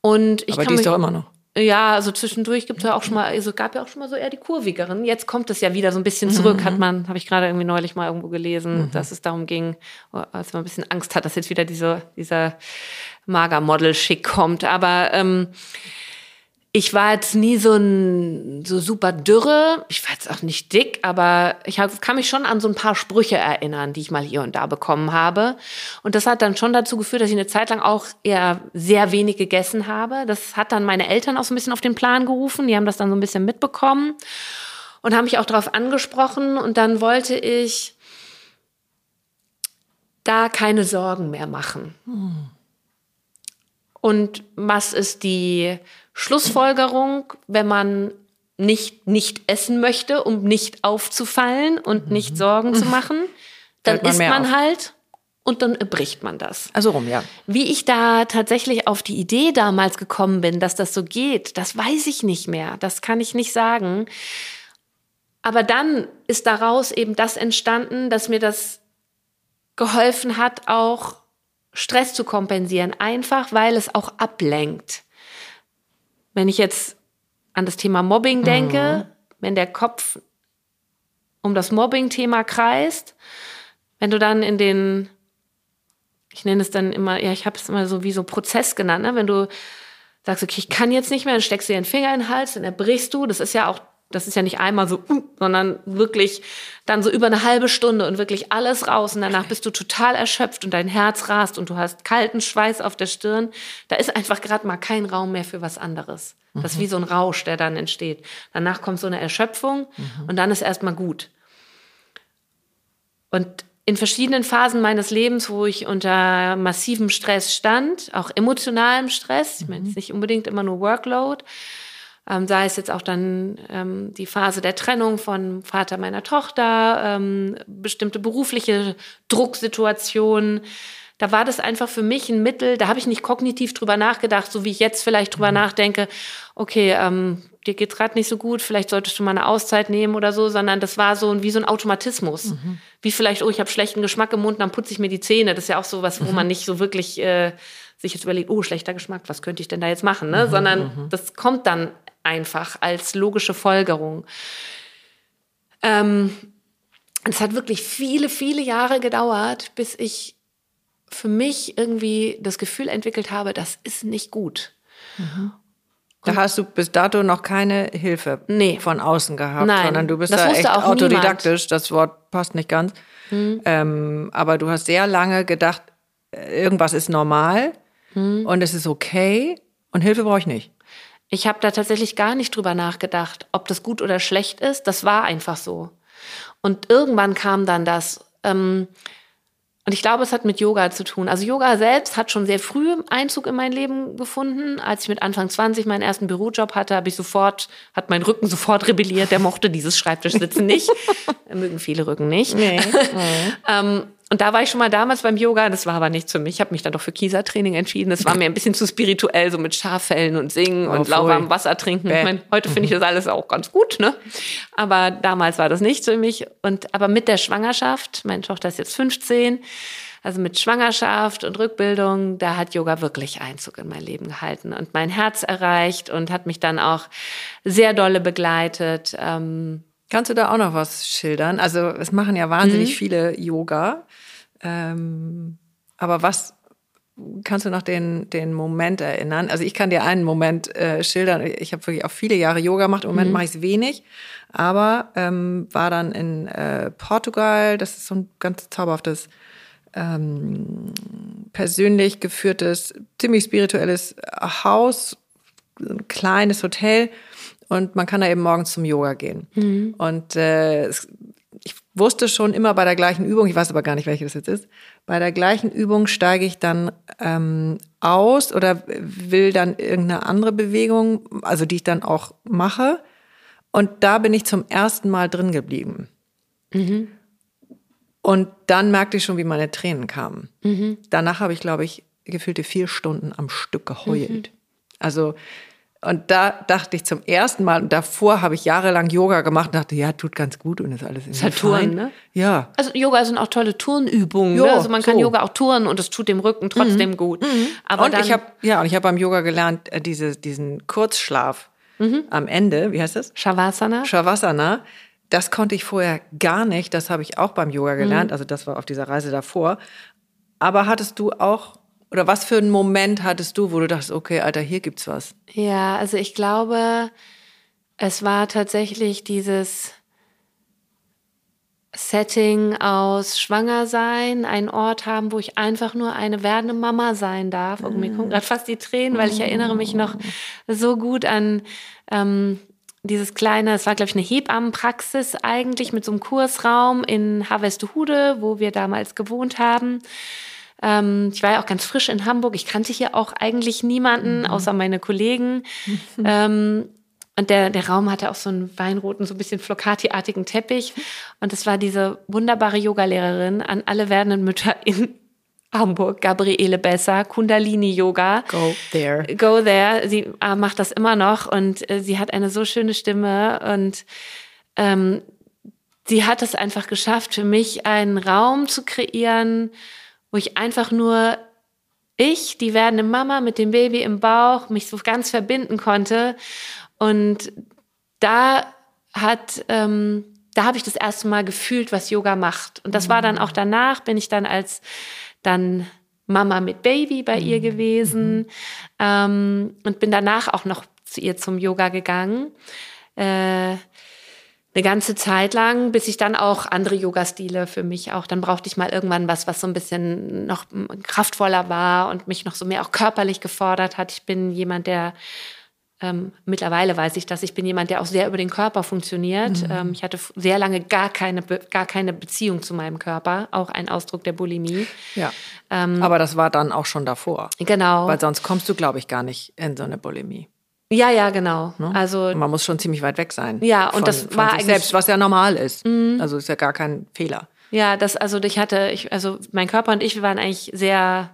Und ich aber die ist doch immer noch. Ja, also zwischendurch gibt es ja auch schon mal, also gab ja auch schon mal so eher die kurvigeren. Jetzt kommt es ja wieder so ein bisschen zurück, mhm. hat man, habe ich gerade irgendwie neulich mal irgendwo gelesen, mhm. dass es darum ging, als man ein bisschen Angst hat, dass jetzt wieder diese, dieser Magermodel-Schick kommt. Aber ähm, ich war jetzt nie so ein so super dürre. Ich war jetzt auch nicht dick, aber ich hab, kann mich schon an so ein paar Sprüche erinnern, die ich mal hier und da bekommen habe. Und das hat dann schon dazu geführt, dass ich eine Zeit lang auch eher sehr wenig gegessen habe. Das hat dann meine Eltern auch so ein bisschen auf den Plan gerufen. Die haben das dann so ein bisschen mitbekommen und haben mich auch darauf angesprochen. Und dann wollte ich da keine Sorgen mehr machen. Hm. Und was ist die Schlussfolgerung, wenn man nicht nicht essen möchte, um nicht aufzufallen und nicht mhm. Sorgen zu machen, dann man isst man auf. halt und dann bricht man das. Also rum, ja. Wie ich da tatsächlich auf die Idee damals gekommen bin, dass das so geht, das weiß ich nicht mehr. Das kann ich nicht sagen. Aber dann ist daraus eben das entstanden, dass mir das geholfen hat, auch Stress zu kompensieren. Einfach, weil es auch ablenkt. Wenn ich jetzt an das Thema Mobbing denke, mhm. wenn der Kopf um das Mobbing-Thema kreist, wenn du dann in den ich nenne es dann immer, ja, ich habe es immer so wie so Prozess genannt, ne? wenn du sagst, okay, ich kann jetzt nicht mehr, dann steckst du dir den Finger in den Hals, dann erbrichst du, das ist ja auch das ist ja nicht einmal so, uh, sondern wirklich dann so über eine halbe Stunde und wirklich alles raus. Und danach bist du total erschöpft und dein Herz rast und du hast kalten Schweiß auf der Stirn. Da ist einfach gerade mal kein Raum mehr für was anderes. Das ist wie so ein Rausch, der dann entsteht. Danach kommt so eine Erschöpfung mhm. und dann ist erstmal gut. Und in verschiedenen Phasen meines Lebens, wo ich unter massivem Stress stand, auch emotionalem Stress, ich meine, es ist nicht unbedingt immer nur Workload, ähm, sei es jetzt auch dann ähm, die Phase der Trennung von Vater meiner Tochter, ähm, bestimmte berufliche Drucksituationen. Da war das einfach für mich ein Mittel, da habe ich nicht kognitiv drüber nachgedacht, so wie ich jetzt vielleicht drüber mhm. nachdenke, okay, ähm, dir geht's gerade nicht so gut, vielleicht solltest du mal eine Auszeit nehmen oder so, sondern das war so wie so ein Automatismus. Mhm. Wie vielleicht, oh, ich habe schlechten Geschmack im Mund, dann putze ich mir die Zähne. Das ist ja auch so was, wo mhm. man nicht so wirklich äh, sich jetzt überlegt, oh, schlechter Geschmack, was könnte ich denn da jetzt machen? Ne? Mhm, sondern mhm. das kommt dann einfach als logische Folgerung. Ähm, es hat wirklich viele, viele Jahre gedauert, bis ich für mich irgendwie das Gefühl entwickelt habe, das ist nicht gut. Mhm. Da hast du bis dato noch keine Hilfe nee. von außen gehabt, Nein, sondern du bist da echt autodidaktisch. Niemand. Das Wort passt nicht ganz. Mhm. Ähm, aber du hast sehr lange gedacht, irgendwas ist normal mhm. und es ist okay und Hilfe brauche ich nicht. Ich habe da tatsächlich gar nicht drüber nachgedacht, ob das gut oder schlecht ist. Das war einfach so. Und irgendwann kam dann das. Ähm, und ich glaube, es hat mit Yoga zu tun. Also Yoga selbst hat schon sehr früh Einzug in mein Leben gefunden. Als ich mit Anfang 20 meinen ersten Bürojob hatte, habe ich sofort, hat mein Rücken sofort rebelliert. Der mochte dieses Schreibtischsitzen nicht. mögen viele Rücken nicht. Nee. ähm, und da war ich schon mal damals beim Yoga, das war aber nichts für mich. Ich habe mich dann doch für Kiesertraining entschieden. Das war mir ein bisschen zu spirituell, so mit Schaffellen und Singen oh, und lauwarmem Wasser trinken. Bäh. Ich meine, heute finde ich das alles auch ganz gut, ne? Aber damals war das nicht für mich. Und aber mit der Schwangerschaft, meine Tochter ist jetzt 15, also mit Schwangerschaft und Rückbildung, da hat Yoga wirklich Einzug in mein Leben gehalten und mein Herz erreicht und hat mich dann auch sehr dolle begleitet. Ähm, Kannst du da auch noch was schildern? Also es machen ja wahnsinnig mhm. viele Yoga. Ähm, aber was kannst du noch den, den Moment erinnern? Also ich kann dir einen Moment äh, schildern. Ich habe wirklich auch viele Jahre Yoga gemacht. Im Moment mhm. mache ich es wenig, aber ähm, war dann in äh, Portugal. Das ist so ein ganz zauberhaftes, ähm, persönlich geführtes, ziemlich spirituelles Haus, ein kleines Hotel und man kann da eben morgens zum Yoga gehen. Mhm. Und äh, ich wusste schon immer bei der gleichen Übung, ich weiß aber gar nicht, welche das jetzt ist, bei der gleichen Übung steige ich dann ähm, aus oder will dann irgendeine andere Bewegung, also die ich dann auch mache. Und da bin ich zum ersten Mal drin geblieben. Mhm. Und dann merkte ich schon, wie meine Tränen kamen. Mhm. Danach habe ich, glaube ich, gefühlte vier Stunden am Stück geheult. Mhm. Also und da dachte ich zum ersten Mal, und davor habe ich jahrelang Yoga gemacht und dachte, ja, tut ganz gut und ist alles ist halt Touren, ne? Ja. Also Yoga sind auch tolle Turnübungen. Jo, ne? Also man kann so. Yoga auch touren und es tut dem Rücken trotzdem mhm. gut. Mhm. Aber und ich habe ja, und ich habe beim Yoga gelernt, äh, diese, diesen Kurzschlaf mhm. am Ende, wie heißt das? Shavasana. Shavasana. Das konnte ich vorher gar nicht. Das habe ich auch beim Yoga gelernt. Mhm. Also das war auf dieser Reise davor. Aber hattest du auch oder was für einen Moment hattest du, wo du dachtest, okay, Alter, hier gibt's was? Ja, also ich glaube, es war tatsächlich dieses Setting aus Schwanger sein, einen Ort haben, wo ich einfach nur eine werdende Mama sein darf. Und mir kommen gerade fast die Tränen, weil ich erinnere mich noch so gut an ähm, dieses kleine, es war glaube ich eine Hebammenpraxis eigentlich mit so einem Kursraum in Harvestehude, wo wir damals gewohnt haben. Ähm, ich war ja auch ganz frisch in Hamburg. Ich kannte hier auch eigentlich niemanden, mhm. außer meine Kollegen. Ähm, und der, der Raum hatte auch so einen weinroten, so ein bisschen Flocati-artigen Teppich. Und es war diese wunderbare Yogalehrerin an alle werdenden Mütter in Hamburg, Gabriele Besser, Kundalini-Yoga. Go there. Go there. Sie äh, macht das immer noch und äh, sie hat eine so schöne Stimme und ähm, sie hat es einfach geschafft, für mich einen Raum zu kreieren, wo ich einfach nur ich, die werdende Mama mit dem Baby im Bauch, mich so ganz verbinden konnte. Und da hat, ähm, da habe ich das erste Mal gefühlt, was Yoga macht. Und das war dann auch danach, bin ich dann als dann Mama mit Baby bei ihr gewesen ähm, und bin danach auch noch zu ihr zum Yoga gegangen. Äh, eine ganze Zeit lang, bis ich dann auch andere Yoga-Stile für mich auch, dann brauchte ich mal irgendwann was, was so ein bisschen noch kraftvoller war und mich noch so mehr auch körperlich gefordert hat. Ich bin jemand, der ähm, mittlerweile weiß ich das. Ich bin jemand, der auch sehr über den Körper funktioniert. Mhm. Ähm, ich hatte sehr lange gar keine, gar keine Beziehung zu meinem Körper. Auch ein Ausdruck der Bulimie. Ja. Ähm, Aber das war dann auch schon davor. Genau. Weil sonst kommst du, glaube ich, gar nicht in so eine Bulimie. Ja, ja, genau. Ne? Also man muss schon ziemlich weit weg sein. Ja, und von, das von war sich selbst, was ja normal ist. Mhm. Also ist ja gar kein Fehler. Ja, das also ich hatte ich also mein Körper und ich wir waren eigentlich sehr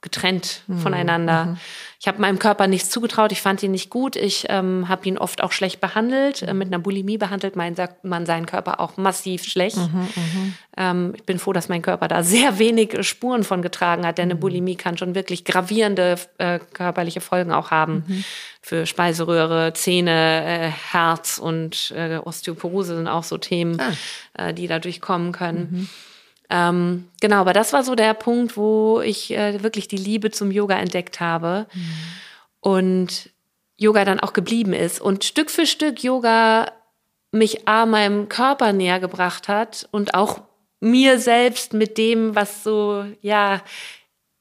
getrennt mhm. voneinander. Mhm. Ich habe meinem Körper nichts zugetraut, ich fand ihn nicht gut, ich ähm, habe ihn oft auch schlecht behandelt. Äh, mit einer Bulimie behandelt man, man seinen Körper auch massiv schlecht. Mhm, mhm, ähm, ich bin froh, dass mein Körper da sehr wenig Spuren von getragen hat, denn eine mhm. Bulimie kann schon wirklich gravierende äh, körperliche Folgen auch haben. Mhm. Für Speiseröhre, Zähne, äh, Herz und äh, Osteoporose sind auch so Themen, ah. äh, die dadurch kommen können. Mhm. Ähm, genau, aber das war so der Punkt, wo ich äh, wirklich die Liebe zum Yoga entdeckt habe mhm. und Yoga dann auch geblieben ist und Stück für Stück Yoga mich A, meinem Körper näher gebracht hat und auch mir selbst mit dem, was so, ja,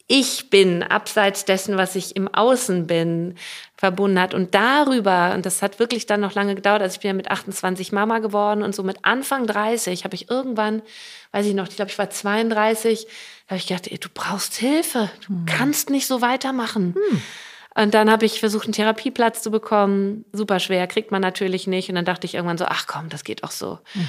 ich bin, abseits dessen, was ich im Außen bin, verbunden hat. Und darüber, und das hat wirklich dann noch lange gedauert, also ich bin ja mit 28 Mama geworden und so mit Anfang 30 habe ich irgendwann, weiß ich noch, ich glaube, ich war 32, da habe ich gedacht, ey, du brauchst Hilfe, du hm. kannst nicht so weitermachen. Hm. Und dann habe ich versucht, einen Therapieplatz zu bekommen. Super schwer, kriegt man natürlich nicht. Und dann dachte ich irgendwann so, ach komm, das geht auch so. Hm.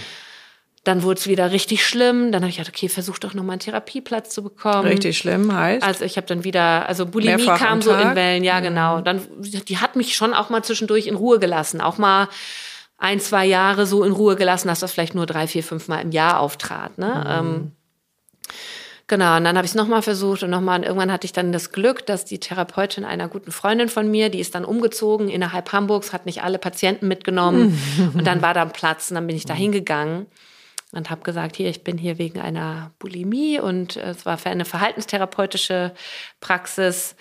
Dann wurde es wieder richtig schlimm. Dann habe ich gedacht, okay, versuch doch nochmal einen Therapieplatz zu bekommen. Richtig schlimm heißt? Also ich habe dann wieder, also Bulimie Mehrfach kam so in Wellen, ja, genau. Dann, die hat mich schon auch mal zwischendurch in Ruhe gelassen. Auch mal ein, zwei Jahre so in Ruhe gelassen, dass das vielleicht nur drei, vier, fünf Mal im Jahr auftrat. Ne? Mhm. Ähm, Genau, und dann habe ich es nochmal versucht und nochmal. Und irgendwann hatte ich dann das Glück, dass die Therapeutin einer guten Freundin von mir, die ist dann umgezogen innerhalb Hamburgs, hat nicht alle Patienten mitgenommen. und dann war da ein Platz und dann bin ich da hingegangen und habe gesagt, hier, ich bin hier wegen einer Bulimie und äh, es war für eine verhaltenstherapeutische Praxis.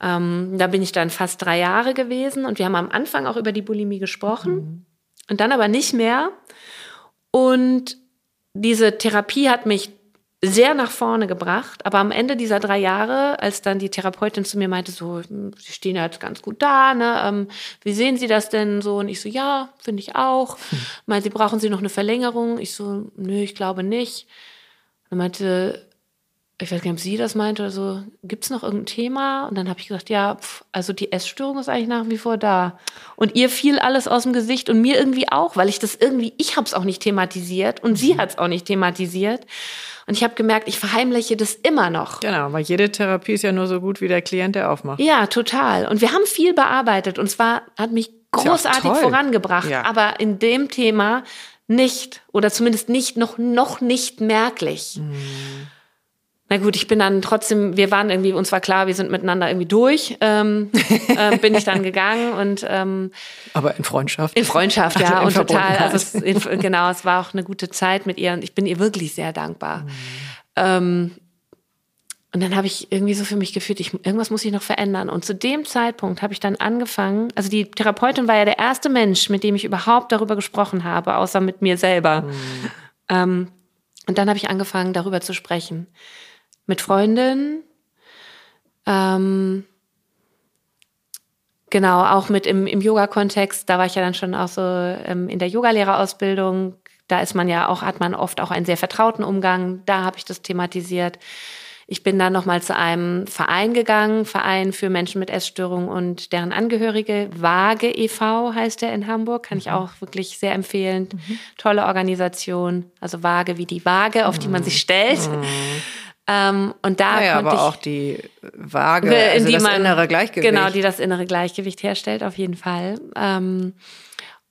Ähm, da bin ich dann fast drei Jahre gewesen und wir haben am Anfang auch über die Bulimie gesprochen mhm. und dann aber nicht mehr. Und diese Therapie hat mich sehr nach vorne gebracht. Aber am Ende dieser drei Jahre, als dann die Therapeutin zu mir meinte, so, hm, Sie stehen ja jetzt ganz gut da, ne? Ähm, wie sehen Sie das denn so? Und ich so, ja, finde ich auch. Hm. Meinte, brauchen Sie noch eine Verlängerung? Ich so, nö, ich glaube nicht. Und meinte, ich weiß gar nicht, ob sie das meinte oder so, gibt es noch irgendein Thema? Und dann habe ich gesagt, ja, pf, also die Essstörung ist eigentlich nach wie vor da. Und ihr fiel alles aus dem Gesicht und mir irgendwie auch, weil ich das irgendwie, ich habe es auch nicht thematisiert und sie mhm. hat es auch nicht thematisiert. Und ich habe gemerkt, ich verheimliche das immer noch. Genau, weil jede Therapie ist ja nur so gut wie der Klient, der aufmacht. Ja, total. Und wir haben viel bearbeitet und zwar hat mich großartig ja vorangebracht. Ja. Aber in dem Thema nicht oder zumindest nicht noch, noch nicht merklich. Mhm na gut, ich bin dann trotzdem, wir waren irgendwie, uns war klar, wir sind miteinander irgendwie durch, ähm, äh, bin ich dann gegangen und ähm, aber in Freundschaft. In Freundschaft, ja, also und total. Also es, in, genau, es war auch eine gute Zeit mit ihr und ich bin ihr wirklich sehr dankbar. Mhm. Ähm, und dann habe ich irgendwie so für mich gefühlt, ich, irgendwas muss ich noch verändern. Und zu dem Zeitpunkt habe ich dann angefangen, also die Therapeutin war ja der erste Mensch, mit dem ich überhaupt darüber gesprochen habe, außer mit mir selber. Mhm. Ähm, und dann habe ich angefangen, darüber zu sprechen mit Freundinnen. Ähm, genau, auch mit im, im Yoga-Kontext. Da war ich ja dann schon auch so ähm, in der Yogalehrerausbildung. Da ist man ja auch, hat man oft auch einen sehr vertrauten Umgang. Da habe ich das thematisiert. Ich bin dann nochmal zu einem Verein gegangen, Verein für Menschen mit Essstörungen und deren Angehörige. Waage e.V. heißt der in Hamburg, kann ich mhm. auch wirklich sehr empfehlen. Mhm. Tolle Organisation, also Waage wie die Waage, auf die man sich stellt. Mhm. Ähm, und da ja, konnte aber ich, auch die Waage, also die das man, innere Gleichgewicht. Genau, die das innere Gleichgewicht herstellt, auf jeden Fall. Ähm,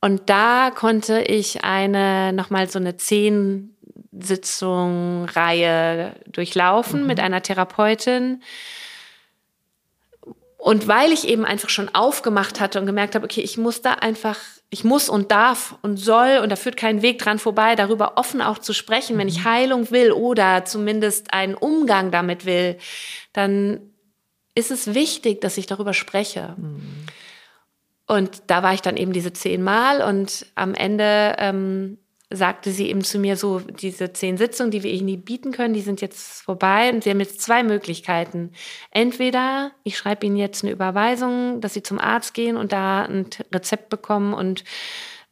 und da konnte ich eine, nochmal so eine zehn Sitzung Reihe durchlaufen mhm. mit einer Therapeutin. Und weil ich eben einfach schon aufgemacht hatte und gemerkt habe, okay, ich muss da einfach, ich muss und darf und soll und da führt kein Weg dran vorbei, darüber offen auch zu sprechen, wenn ich mhm. Heilung will oder zumindest einen Umgang damit will, dann ist es wichtig, dass ich darüber spreche. Mhm. Und da war ich dann eben diese zehnmal und am Ende ähm, sagte sie eben zu mir so, diese zehn Sitzungen, die wir Ihnen nie bieten können, die sind jetzt vorbei und Sie haben jetzt zwei Möglichkeiten. Entweder ich schreibe Ihnen jetzt eine Überweisung, dass Sie zum Arzt gehen und da ein Rezept bekommen und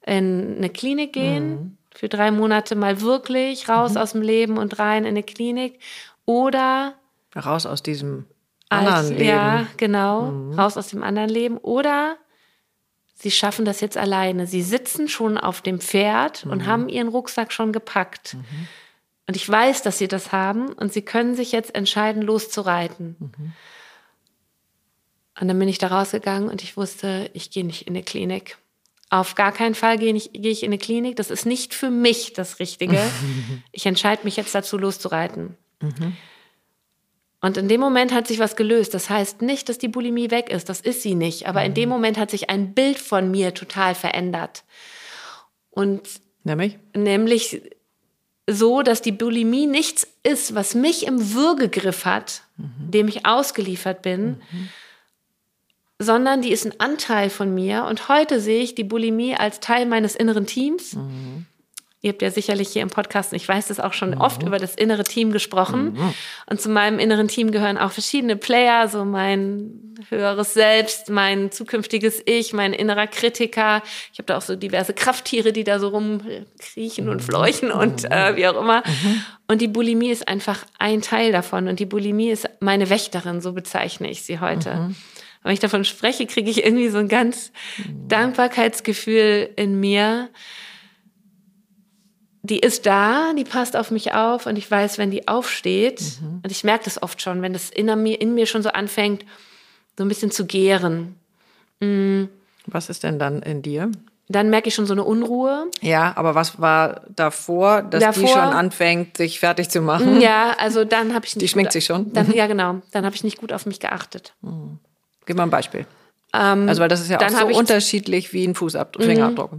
in eine Klinik gehen, mhm. für drei Monate mal wirklich raus mhm. aus dem Leben und rein in eine Klinik. Oder raus aus diesem anderen als, Leben. Ja, genau, mhm. raus aus dem anderen Leben. Oder sie schaffen das jetzt alleine. Sie sitzen schon auf dem Pferd mhm. und haben ihren Rucksack schon gepackt. Mhm. Und ich weiß, dass sie das haben und sie können sich jetzt entscheiden, loszureiten. Mhm. Und dann bin ich da rausgegangen und ich wusste, ich gehe nicht in eine Klinik. Auf gar keinen Fall gehe ich, gehe ich in eine Klinik. Das ist nicht für mich das Richtige. ich entscheide mich jetzt dazu, loszureiten. Mhm. Und in dem Moment hat sich was gelöst. Das heißt nicht, dass die Bulimie weg ist. Das ist sie nicht. Aber mhm. in dem Moment hat sich ein Bild von mir total verändert. Und nämlich? Nämlich so, dass die Bulimie nichts ist, was mich im Würgegriff hat, mhm. dem ich ausgeliefert bin, mhm. sondern die ist ein Anteil von mir. Und heute sehe ich die Bulimie als Teil meines inneren Teams. Mhm. Ihr habt ja sicherlich hier im Podcast, ich weiß das auch schon mhm. oft über das innere Team gesprochen. Mhm. Und zu meinem inneren Team gehören auch verschiedene Player, so mein höheres Selbst, mein zukünftiges Ich, mein innerer Kritiker. Ich habe da auch so diverse Krafttiere, die da so rumkriechen mhm. und fleuchen und mhm. äh, wie auch immer. Mhm. Und die Bulimie ist einfach ein Teil davon. Und die Bulimie ist meine Wächterin, so bezeichne ich sie heute. Mhm. Wenn ich davon spreche, kriege ich irgendwie so ein ganz Dankbarkeitsgefühl in mir die ist da, die passt auf mich auf und ich weiß, wenn die aufsteht, mhm. und ich merke das oft schon, wenn das in mir, in mir schon so anfängt, so ein bisschen zu gären. Mhm. Was ist denn dann in dir? Dann merke ich schon so eine Unruhe. Ja, aber was war davor, dass davor, die schon anfängt, sich fertig zu machen? Ja, also dann habe ich nicht. Die schminkt sich schon. Dann, ja, genau. Dann habe ich nicht gut auf mich geachtet. Mhm. Gib mal ein Beispiel. Ähm, also weil das ist ja auch so unterschiedlich wie ein Fußabdruck, mhm. Fingerabdruck.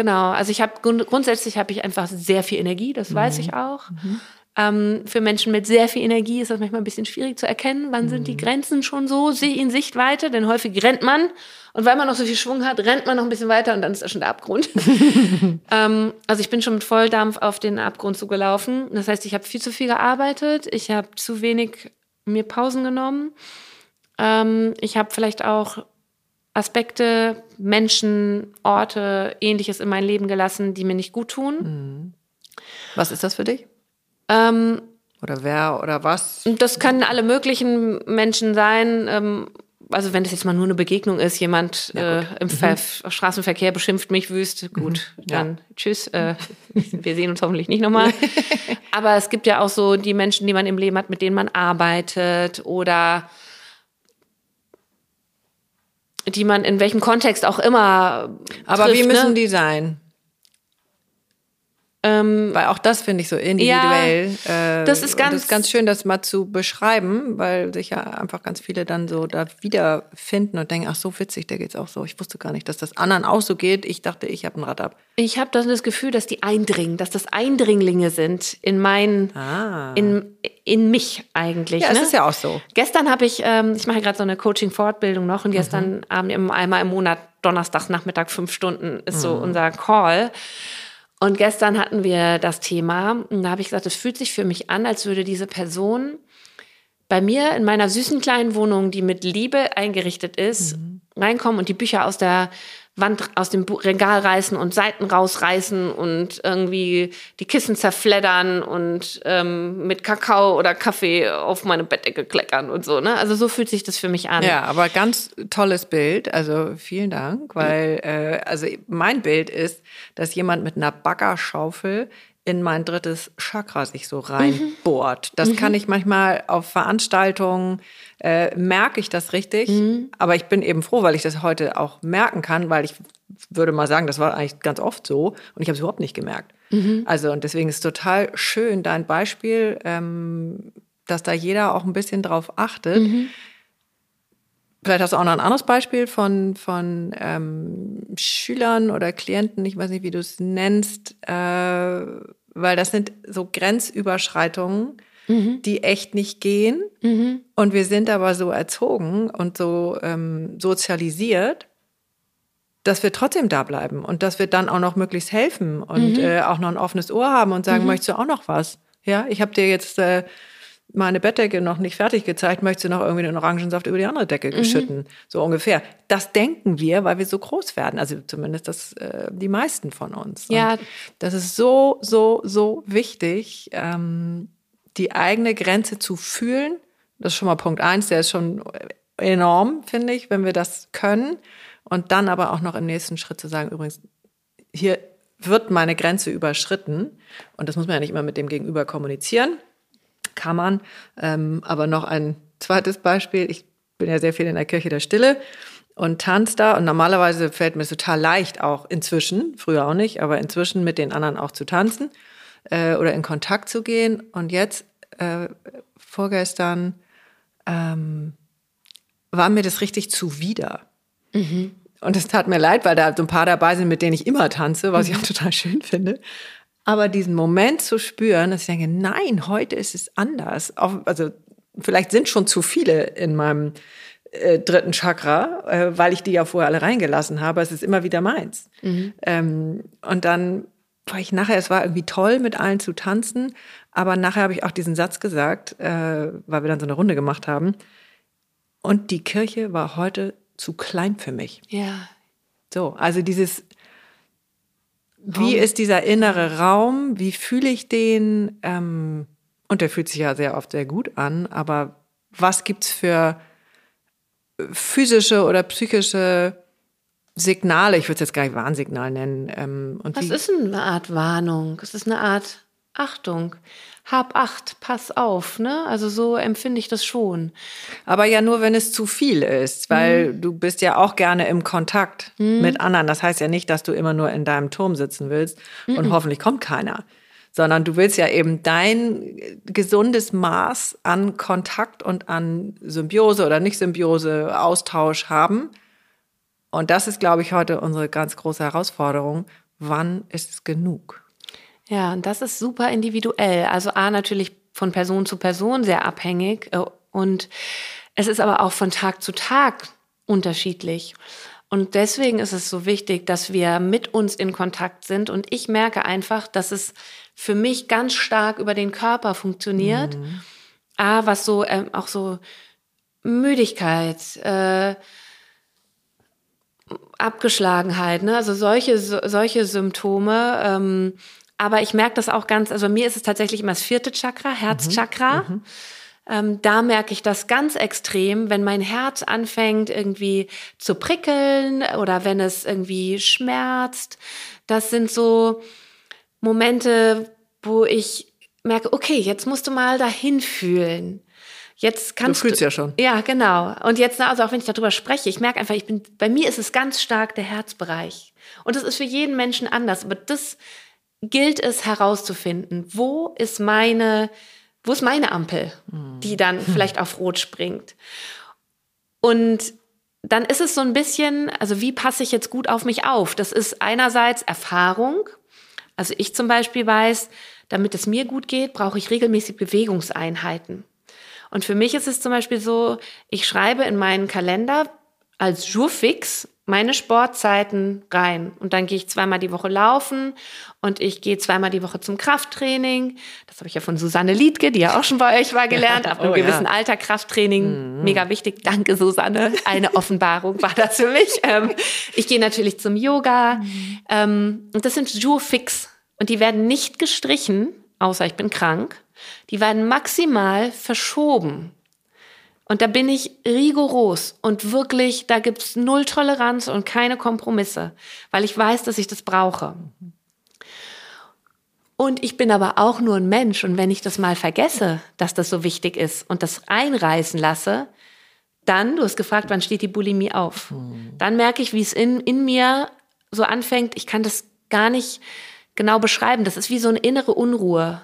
Genau, also ich habe grund grundsätzlich habe ich einfach sehr viel Energie, das mhm. weiß ich auch. Mhm. Ähm, für Menschen mit sehr viel Energie ist das manchmal ein bisschen schwierig zu erkennen, wann mhm. sind die mhm. Grenzen schon so in Sichtweite, denn häufig rennt man und weil man noch so viel Schwung hat, rennt man noch ein bisschen weiter und dann ist da schon der Abgrund. ähm, also ich bin schon mit Volldampf auf den Abgrund zugelaufen. Das heißt, ich habe viel zu viel gearbeitet, ich habe zu wenig mir Pausen genommen. Ähm, ich habe vielleicht auch Aspekte, Menschen, Orte, ähnliches in mein Leben gelassen, die mir nicht gut tun. Mhm. Was ist das für dich? Ähm, oder wer oder was? Das können alle möglichen Menschen sein. Ähm, also wenn das jetzt mal nur eine Begegnung ist, jemand ja, äh, im mhm. Straßenverkehr beschimpft mich wüst, gut, mhm. dann ja. tschüss. Äh, wir sehen uns hoffentlich nicht nochmal. Aber es gibt ja auch so die Menschen, die man im Leben hat, mit denen man arbeitet oder die man in welchem Kontext auch immer. Aber trifft, wie müssen ne? die sein? Ähm, weil auch das finde ich so individuell. Ja, äh, das ist ganz, das ist ganz schön, das mal zu beschreiben, weil sich ja einfach ganz viele dann so da wiederfinden und denken, ach so witzig, der geht's auch so. Ich wusste gar nicht, dass das anderen auch so geht. Ich dachte, ich habe ein Rad ab. Ich habe das Gefühl, dass die eindringen, dass das Eindringlinge sind in mein, ah. in, in mich eigentlich. Ja, ne? es ist ja auch so. Gestern habe ich, ähm, ich mache gerade so eine Coaching-Fortbildung noch und gestern mhm. Abend einmal im Monat, Donnerstags Nachmittag fünf Stunden ist mhm. so unser Call. Und gestern hatten wir das Thema und da habe ich gesagt, es fühlt sich für mich an, als würde diese Person bei mir in meiner süßen kleinen Wohnung, die mit Liebe eingerichtet ist, mhm. reinkommen und die Bücher aus der Wand aus dem Regal reißen und Seiten rausreißen und irgendwie die Kissen zerfleddern und ähm, mit Kakao oder Kaffee auf meine Bettdecke kleckern und so. Ne? Also so fühlt sich das für mich an. Ja, aber ganz tolles Bild. Also vielen Dank, weil äh, also mein Bild ist, dass jemand mit einer Baggerschaufel in mein drittes Chakra sich so reinbohrt. Mhm. Das mhm. kann ich manchmal auf Veranstaltungen äh, merke ich das richtig. Mhm. Aber ich bin eben froh, weil ich das heute auch merken kann, weil ich würde mal sagen, das war eigentlich ganz oft so und ich habe es überhaupt nicht gemerkt. Mhm. Also und deswegen ist es total schön, dein Beispiel, ähm, dass da jeder auch ein bisschen drauf achtet. Mhm. Vielleicht hast du auch noch ein anderes Beispiel von, von ähm, Schülern oder Klienten, ich weiß nicht, wie du es nennst, äh, weil das sind so Grenzüberschreitungen, mhm. die echt nicht gehen. Mhm. Und wir sind aber so erzogen und so ähm, sozialisiert, dass wir trotzdem da bleiben und dass wir dann auch noch möglichst helfen und mhm. äh, auch noch ein offenes Ohr haben und sagen, mhm. möchtest du auch noch was? Ja, ich habe dir jetzt äh, meine Bettdecke noch nicht fertig gezeigt, möchtest du noch irgendwie den Orangensaft über die andere Decke mhm. geschütten? Mhm. So ungefähr. Das denken wir, weil wir so groß werden. Also zumindest das, äh, die meisten von uns. Ja. Und das ist so, so, so wichtig, ähm, die eigene Grenze zu fühlen. Das ist schon mal Punkt eins, der ist schon enorm, finde ich, wenn wir das können. Und dann aber auch noch im nächsten Schritt zu sagen, übrigens, hier wird meine Grenze überschritten. Und das muss man ja nicht immer mit dem Gegenüber kommunizieren kann man. Ähm, aber noch ein zweites Beispiel. Ich bin ja sehr viel in der Kirche der Stille und tanze da. Und normalerweise fällt mir es total leicht, auch inzwischen, früher auch nicht, aber inzwischen mit den anderen auch zu tanzen äh, oder in Kontakt zu gehen. Und jetzt, äh, vorgestern, ähm, war mir das richtig zuwider. Mhm. Und es tat mir leid, weil da so ein paar dabei sind, mit denen ich immer tanze, was mhm. ich auch total schön finde. Aber diesen Moment zu spüren, dass ich denke, nein, heute ist es anders. also vielleicht sind schon zu viele in meinem äh, dritten Chakra, äh, weil ich die ja vorher alle reingelassen habe. Es ist immer wieder meins. Mhm. Ähm, und dann war ich nachher, es war irgendwie toll, mit allen zu tanzen. Aber nachher habe ich auch diesen Satz gesagt, äh, weil wir dann so eine Runde gemacht haben. Und die Kirche war heute zu klein für mich. Ja. So, also dieses wie ist dieser innere Raum? Wie fühle ich den? Ähm, und der fühlt sich ja sehr oft sehr gut an, aber was gibt's für physische oder psychische Signale? Ich würde es jetzt gar nicht Warnsignal nennen. Ähm, und was ist eine Art Warnung? Es ist eine Art Achtung hab acht, pass auf, ne? Also so empfinde ich das schon. Aber ja nur, wenn es zu viel ist, weil mhm. du bist ja auch gerne im Kontakt mhm. mit anderen. Das heißt ja nicht, dass du immer nur in deinem Turm sitzen willst und mhm. hoffentlich kommt keiner. Sondern du willst ja eben dein gesundes Maß an Kontakt und an Symbiose oder Nicht-Symbiose, Austausch haben. Und das ist, glaube ich, heute unsere ganz große Herausforderung. Wann ist es genug? Ja, und das ist super individuell. Also A, natürlich von Person zu Person sehr abhängig. Äh, und es ist aber auch von Tag zu Tag unterschiedlich. Und deswegen ist es so wichtig, dass wir mit uns in Kontakt sind. Und ich merke einfach, dass es für mich ganz stark über den Körper funktioniert. Mhm. A, was so ähm, auch so Müdigkeit, äh, Abgeschlagenheit, ne? also solche, so, solche Symptome. Ähm, aber ich merke das auch ganz, also mir ist es tatsächlich immer das vierte Chakra, Herzchakra. Mhm. Mhm. Ähm, da merke ich das ganz extrem, wenn mein Herz anfängt irgendwie zu prickeln oder wenn es irgendwie schmerzt. Das sind so Momente, wo ich merke, okay, jetzt musst du mal dahin fühlen. Jetzt kannst du fühlst du, ja schon. Ja, genau. Und jetzt, also auch wenn ich darüber spreche, ich merke einfach, ich bin, bei mir ist es ganz stark der Herzbereich. Und das ist für jeden Menschen anders. Aber das gilt es herauszufinden, wo ist meine, wo ist meine Ampel, die dann vielleicht auf Rot springt. Und dann ist es so ein bisschen, also wie passe ich jetzt gut auf mich auf? Das ist einerseits Erfahrung. Also ich zum Beispiel weiß, damit es mir gut geht, brauche ich regelmäßig Bewegungseinheiten. Und für mich ist es zum Beispiel so, ich schreibe in meinen Kalender als Jourfix meine Sportzeiten rein. Und dann gehe ich zweimal die Woche laufen und ich gehe zweimal die Woche zum Krafttraining. Das habe ich ja von Susanne Liedke, die ja auch schon bei euch war, gelernt. Ab einem oh, gewissen ja. Alter Krafttraining. Mhm. Mega wichtig. Danke, Susanne. Eine Offenbarung war das für mich. Ähm, ich gehe natürlich zum Yoga. Mhm. Ähm, und das sind Jour-Fix. Und die werden nicht gestrichen, außer ich bin krank. Die werden maximal verschoben. Und da bin ich rigoros und wirklich, da gibt's null Toleranz und keine Kompromisse, weil ich weiß, dass ich das brauche. Und ich bin aber auch nur ein Mensch und wenn ich das mal vergesse, dass das so wichtig ist und das einreißen lasse, dann, du hast gefragt, wann steht die Bulimie auf? Mhm. Dann merke ich, wie es in, in mir so anfängt. Ich kann das gar nicht genau beschreiben. Das ist wie so eine innere Unruhe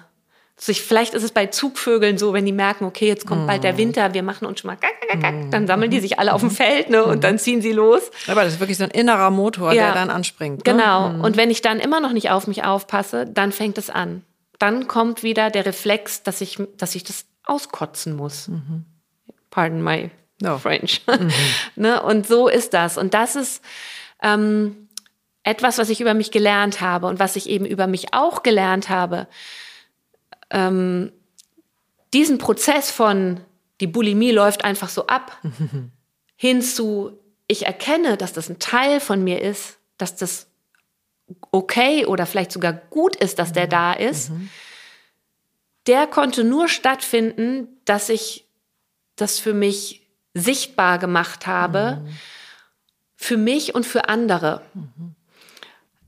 sich, vielleicht ist es bei Zugvögeln so, wenn die merken, okay, jetzt kommt bald der mm. Winter, wir machen uns schon mal gack, gack, gack, dann sammeln die sich alle auf dem Feld ne, und dann ziehen sie los. Aber das ist wirklich so ein innerer Motor, ja, der dann anspringt. Ne? Genau. Mhm. Und wenn ich dann immer noch nicht auf mich aufpasse, dann fängt es an. Dann kommt wieder der Reflex, dass ich, dass ich das auskotzen muss. Mhm. Pardon my no. French. Mhm. ne? Und so ist das. Und das ist ähm, etwas, was ich über mich gelernt habe und was ich eben über mich auch gelernt habe ähm, diesen Prozess von die Bulimie läuft einfach so ab, hin zu ich erkenne, dass das ein Teil von mir ist, dass das okay oder vielleicht sogar gut ist, dass der da ist, mhm. der konnte nur stattfinden, dass ich das für mich sichtbar gemacht habe, mhm. für mich und für andere. Mhm.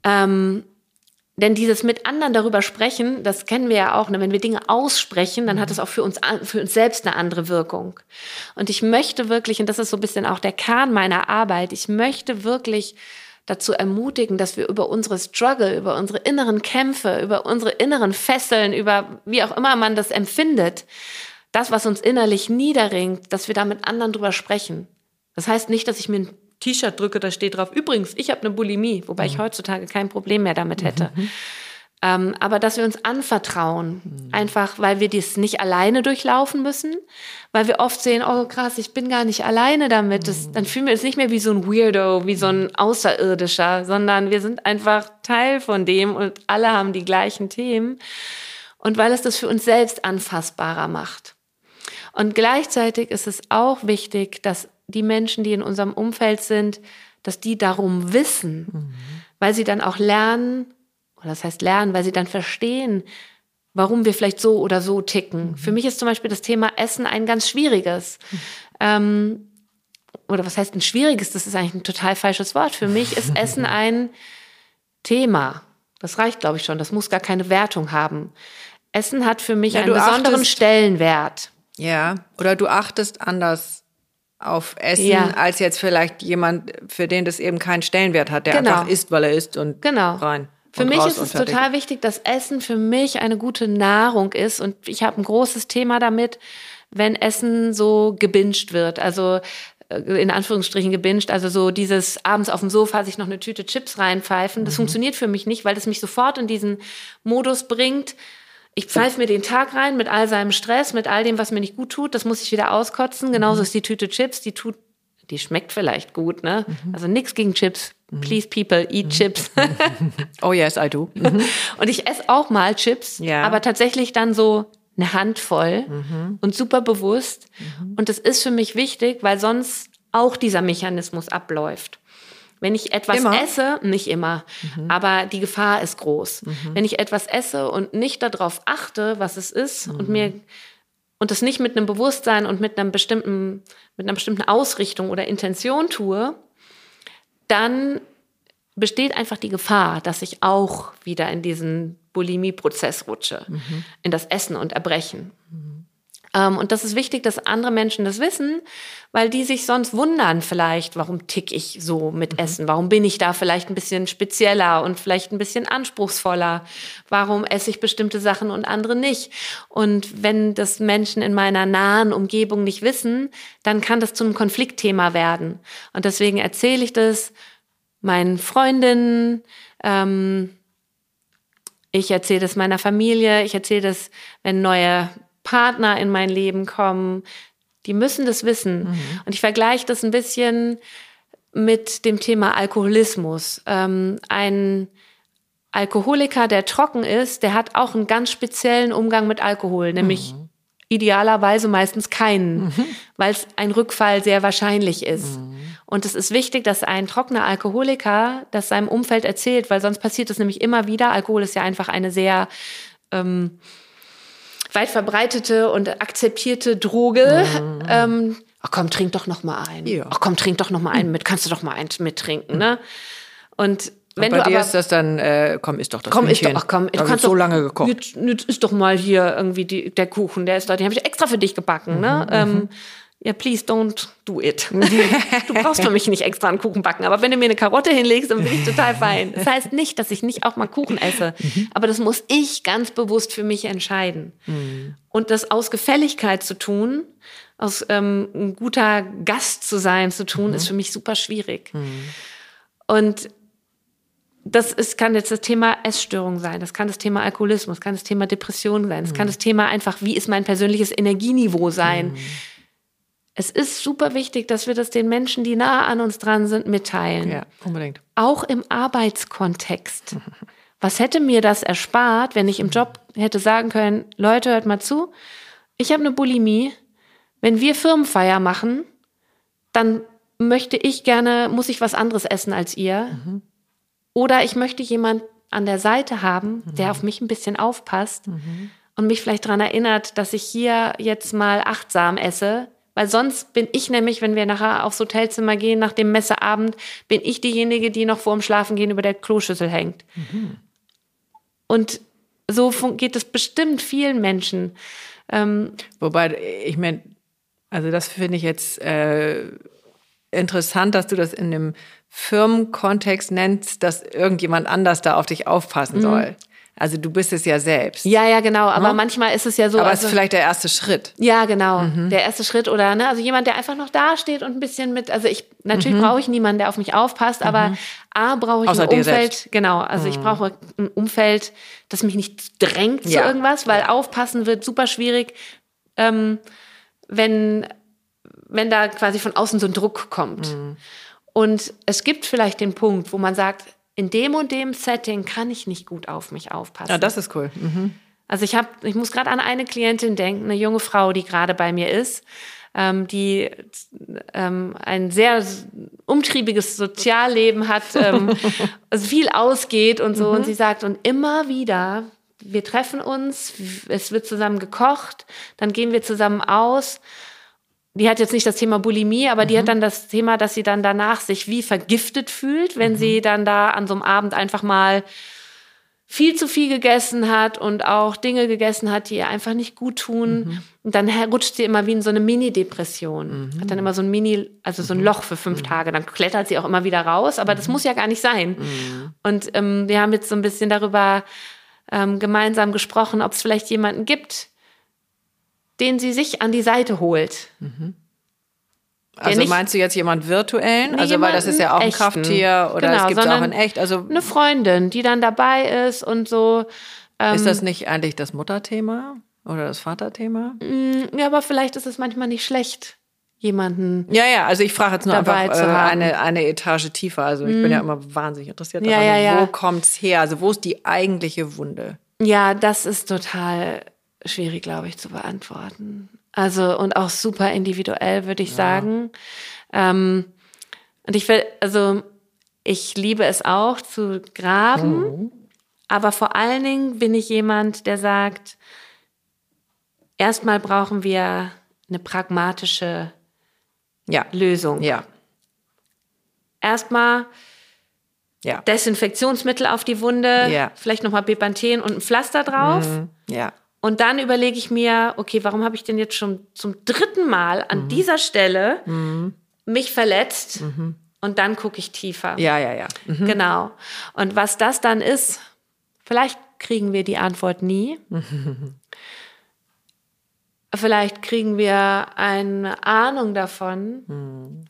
Ähm, denn dieses mit anderen darüber sprechen, das kennen wir ja auch, ne? wenn wir Dinge aussprechen, dann hat es auch für uns, für uns selbst eine andere Wirkung. Und ich möchte wirklich, und das ist so ein bisschen auch der Kern meiner Arbeit, ich möchte wirklich dazu ermutigen, dass wir über unsere Struggle, über unsere inneren Kämpfe, über unsere inneren Fesseln, über wie auch immer man das empfindet, das, was uns innerlich niederringt, dass wir da mit anderen drüber sprechen. Das heißt nicht, dass ich mir ein T-Shirt drücke, da steht drauf, übrigens, ich habe eine Bulimie, wobei mhm. ich heutzutage kein Problem mehr damit hätte. Mhm. Ähm, aber dass wir uns anvertrauen, mhm. einfach weil wir dies nicht alleine durchlaufen müssen, weil wir oft sehen, oh krass, ich bin gar nicht alleine damit. Das, dann fühlen wir uns nicht mehr wie so ein Weirdo, wie so ein Außerirdischer, sondern wir sind einfach Teil von dem und alle haben die gleichen Themen. Und weil es das für uns selbst anfassbarer macht. Und gleichzeitig ist es auch wichtig, dass die Menschen, die in unserem Umfeld sind, dass die darum wissen, mhm. weil sie dann auch lernen, oder das heißt lernen, weil sie dann verstehen, warum wir vielleicht so oder so ticken. Mhm. Für mich ist zum Beispiel das Thema Essen ein ganz schwieriges. Mhm. Ähm, oder was heißt ein schwieriges? Das ist eigentlich ein total falsches Wort. Für mich ist Essen ein Thema. Das reicht, glaube ich, schon. Das muss gar keine Wertung haben. Essen hat für mich ja, einen besonderen achtest, Stellenwert. Ja, oder du achtest anders auf Essen ja. als jetzt vielleicht jemand, für den das eben keinen Stellenwert hat, der genau. einfach isst, weil er isst und genau. rein. Für mich ist es total wichtig, dass Essen für mich eine gute Nahrung ist und ich habe ein großes Thema damit, wenn Essen so gebinged wird. Also äh, in Anführungsstrichen gebinged, also so dieses abends auf dem Sofa sich noch eine Tüte Chips reinpfeifen, das mhm. funktioniert für mich nicht, weil es mich sofort in diesen Modus bringt, ich pfeife mir den Tag rein mit all seinem Stress, mit all dem, was mir nicht gut tut. Das muss ich wieder auskotzen. Genauso mhm. ist die Tüte Chips. Die tut, die schmeckt vielleicht gut, ne? Mhm. Also nichts gegen Chips. Mhm. Please people, eat mhm. Chips. oh yes, I do. Mhm. Und ich esse auch mal Chips, ja. aber tatsächlich dann so eine Handvoll mhm. und super bewusst. Und das ist für mich wichtig, weil sonst auch dieser Mechanismus abläuft. Wenn ich etwas immer? esse, nicht immer, mhm. aber die Gefahr ist groß. Mhm. Wenn ich etwas esse und nicht darauf achte, was es ist mhm. und mir und das nicht mit einem Bewusstsein und mit einem bestimmten mit einer bestimmten Ausrichtung oder Intention tue, dann besteht einfach die Gefahr, dass ich auch wieder in diesen Bulimie-Prozess rutsche, mhm. in das Essen und Erbrechen. Ähm, und das ist wichtig, dass andere Menschen das wissen, weil die sich sonst wundern vielleicht, warum tick ich so mit mhm. Essen? Warum bin ich da vielleicht ein bisschen spezieller und vielleicht ein bisschen anspruchsvoller? Warum esse ich bestimmte Sachen und andere nicht? Und wenn das Menschen in meiner nahen Umgebung nicht wissen, dann kann das zu einem Konfliktthema werden. Und deswegen erzähle ich das meinen Freundinnen, ähm, ich erzähle das meiner Familie, ich erzähle das, wenn neue Partner in mein Leben kommen, die müssen das wissen. Mhm. Und ich vergleiche das ein bisschen mit dem Thema Alkoholismus. Ähm, ein Alkoholiker, der trocken ist, der hat auch einen ganz speziellen Umgang mit Alkohol, nämlich mhm. idealerweise meistens keinen, mhm. weil es ein Rückfall sehr wahrscheinlich ist. Mhm. Und es ist wichtig, dass ein trockener Alkoholiker das seinem Umfeld erzählt, weil sonst passiert es nämlich immer wieder. Alkohol ist ja einfach eine sehr ähm, weit verbreitete und akzeptierte Droge. Mhm. Ähm, ach komm, trink doch noch mal ein. Ja. Ach komm, trink doch noch mal einen mit. Kannst du doch mal eins mittrinken, ne? Und wenn und bei du dir aber, ist das dann, äh, komm, ist doch das Komm, ist doch, ach komm, du kannst so lange gekocht. Jetzt, jetzt ist doch mal hier irgendwie die, der Kuchen, der ist da, den habe ich extra für dich gebacken, ne? Mhm, ähm, ja, please don't do it. Du brauchst für mich nicht extra einen Kuchen backen, aber wenn du mir eine Karotte hinlegst, dann bin ich total fein. Das heißt nicht, dass ich nicht auch mal Kuchen esse, aber das muss ich ganz bewusst für mich entscheiden. Und das aus Gefälligkeit zu tun, aus ähm, ein guter Gast zu sein zu tun, ist für mich super schwierig. Und das ist, kann jetzt das Thema Essstörung sein, das kann das Thema Alkoholismus, kann das Thema Depression sein, das kann das Thema einfach, wie ist mein persönliches Energieniveau sein. Es ist super wichtig, dass wir das den Menschen, die nah an uns dran sind, mitteilen. Ja, unbedingt. Auch im Arbeitskontext. Was hätte mir das erspart, wenn ich im Job hätte sagen können, Leute, hört mal zu, ich habe eine Bulimie. Wenn wir Firmenfeier machen, dann möchte ich gerne, muss ich was anderes essen als ihr. Oder ich möchte jemand an der Seite haben, der auf mich ein bisschen aufpasst und mich vielleicht daran erinnert, dass ich hier jetzt mal achtsam esse. Weil sonst bin ich nämlich, wenn wir nachher aufs Hotelzimmer gehen, nach dem Messeabend, bin ich diejenige, die noch vor dem Schlafengehen über der Kloschüssel hängt. Und so geht es bestimmt vielen Menschen. Ähm, Wobei, ich meine, also das finde ich jetzt äh, interessant, dass du das in einem Firmenkontext nennst, dass irgendjemand anders da auf dich aufpassen soll. Also du bist es ja selbst. ja, ja, genau. Aber manchmal ist es ja so. Aber es also, ist vielleicht der erste Schritt. Ja, genau. Der erste Schritt oder ne, also jemand, der einfach noch da steht und ein bisschen mit, also ich natürlich brauche ich niemanden, der auf mich aufpasst, aber A brauche ich Außer ein Umfeld, selbst. genau, also ich brauche ein Umfeld, das mich nicht drängt zu Ja. irgendwas, weil aufpassen wird super schwierig, ähm, wenn wenn da quasi von außen so ein Druck kommt. Und es gibt vielleicht den Punkt, wo man sagt, in dem und dem Setting kann ich nicht gut auf mich aufpassen. Ja, das ist cool. Mhm. Also ich habe, ich muss gerade an eine Klientin denken, eine junge Frau, die gerade bei mir ist, ähm, die ähm, ein sehr umtriebiges Sozialleben hat, ähm, also viel ausgeht und so. Und sie sagt, und immer wieder, wir treffen uns, es wird zusammen gekocht, dann gehen wir zusammen aus. Die hat jetzt nicht das Thema Bulimie, aber die hat dann das Thema, dass sie dann danach sich wie vergiftet fühlt, wenn sie dann da an so einem Abend einfach mal viel zu viel gegessen hat und auch Dinge gegessen hat, die ihr einfach nicht gut tun. Und dann rutscht sie immer wie in so eine Mini-Depression. Hat dann immer so ein Mini, also so ein Loch für fünf Tage. Dann klettert sie auch immer wieder raus, aber das muss ja gar nicht sein. Und ähm, wir haben jetzt so ein bisschen darüber ähm, gemeinsam gesprochen, ob es vielleicht jemanden gibt, den sie sich an die Seite holt. Also nicht- meinst du jetzt jemand virtuellen? Nee, also weil das ist ja auch ein echten. Krafttier oder Genau, es gibt es auch in echt. Also Eine Freundin, die dann dabei ist und so. Ähm, ist das nicht eigentlich das Mutterthema oder das Vaterthema? Ja, aber vielleicht ist es manchmal nicht schlecht, jemanden. Ja, ja, also ich frage jetzt nur einfach äh. Mhm. eine, eine Etage tiefer. Also ich bin ja immer wahnsinnig interessiert Ja, daran, ja, ja. wo kommt's her? Also wo ist die eigentliche Wunde? Ja, das ist total schwierig, glaube ich, zu beantworten. Also und auch super individuell, würde ich sagen. Ähm, und ich will, also ich liebe es auch zu graben, aber vor allen Dingen bin ich jemand, der sagt, erstmal brauchen wir eine pragmatische Ja, Lösung. ja, Erstmal ja, Desinfektionsmittel auf die Wunde, Ja. vielleicht nochmal Bepanthen und ein Pflaster drauf. ja. Und dann überlege ich mir, okay, warum habe ich denn jetzt schon zum dritten Mal an Mhm. dieser Stelle mich verletzt? Und dann gucke ich tiefer. Ja, ja, ja. Mhm. Genau. Und was das dann ist, vielleicht kriegen wir die Antwort nie. Vielleicht kriegen wir eine Ahnung davon.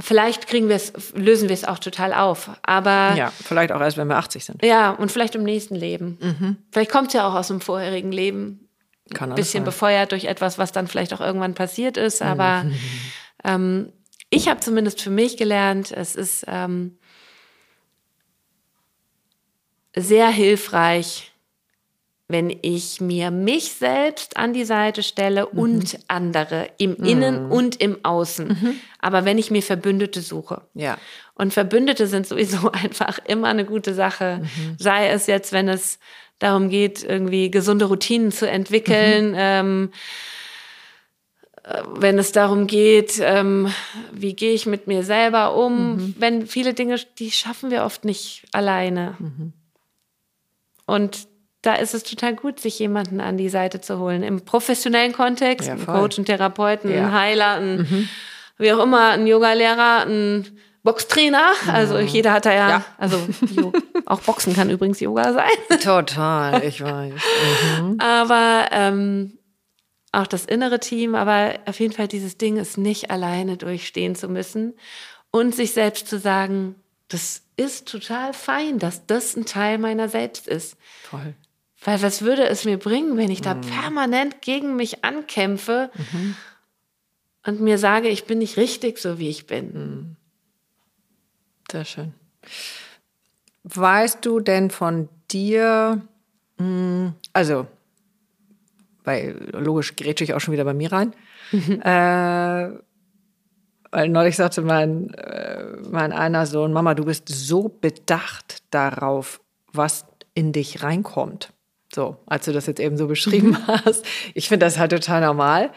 Vielleicht kriegen wir es, lösen wir es auch total auf. Aber Ja, vielleicht auch erst, wenn wir 80 sind. ja, und vielleicht im nächsten Leben. Vielleicht kommt es ja auch aus dem vorherigen Leben. Kann Ein bisschen sein. befeuert durch etwas, was dann vielleicht auch irgendwann passiert ist. Aber ähm, ich habe zumindest für mich gelernt, es ist ähm, sehr hilfreich, wenn ich mir mich selbst an die Seite stelle und andere im Innen und im Außen. Aber wenn ich mir Verbündete suche. Ja. Und Verbündete sind sowieso einfach immer eine gute Sache. Sei es jetzt, wenn es darum geht, irgendwie gesunde Routinen zu entwickeln, ähm, äh, wenn es darum geht, ähm, wie gehe ich mit mir selber um, wenn viele Dinge, die schaffen wir oft nicht alleine. Und da ist es total gut, sich jemanden an die Seite zu holen. Im professionellen Kontext, ja, einen Coach, einen Therapeuten, ja. einen Heiler, einen, mhm. wie auch immer, einen Yogalehrer, einen Boxtrainer. Also mhm. jeder hat da ja, ja. also auch Boxen kann übrigens Yoga sein. Total, ich weiß. Mhm. Aber ähm, auch das innere Team, aber auf jeden Fall dieses Ding ist nicht alleine durchstehen zu müssen und sich selbst zu sagen, das ist total fein, dass das ein Teil meiner selbst ist. Toll. Weil was würde es mir bringen, wenn ich da mhm. permanent gegen mich ankämpfe mhm. und mir sage, ich bin nicht richtig, so wie ich bin? Mhm. Sehr schön. Weißt du denn von dir, hm, also, weil logisch grätsche ich auch schon wieder bei mir rein, mhm. äh, weil neulich sagte mein, äh, mein einer Sohn, Mama, du bist so bedacht darauf, was in dich reinkommt. So, als du das jetzt eben so beschrieben mhm. hast. Ich finde das halt total normal.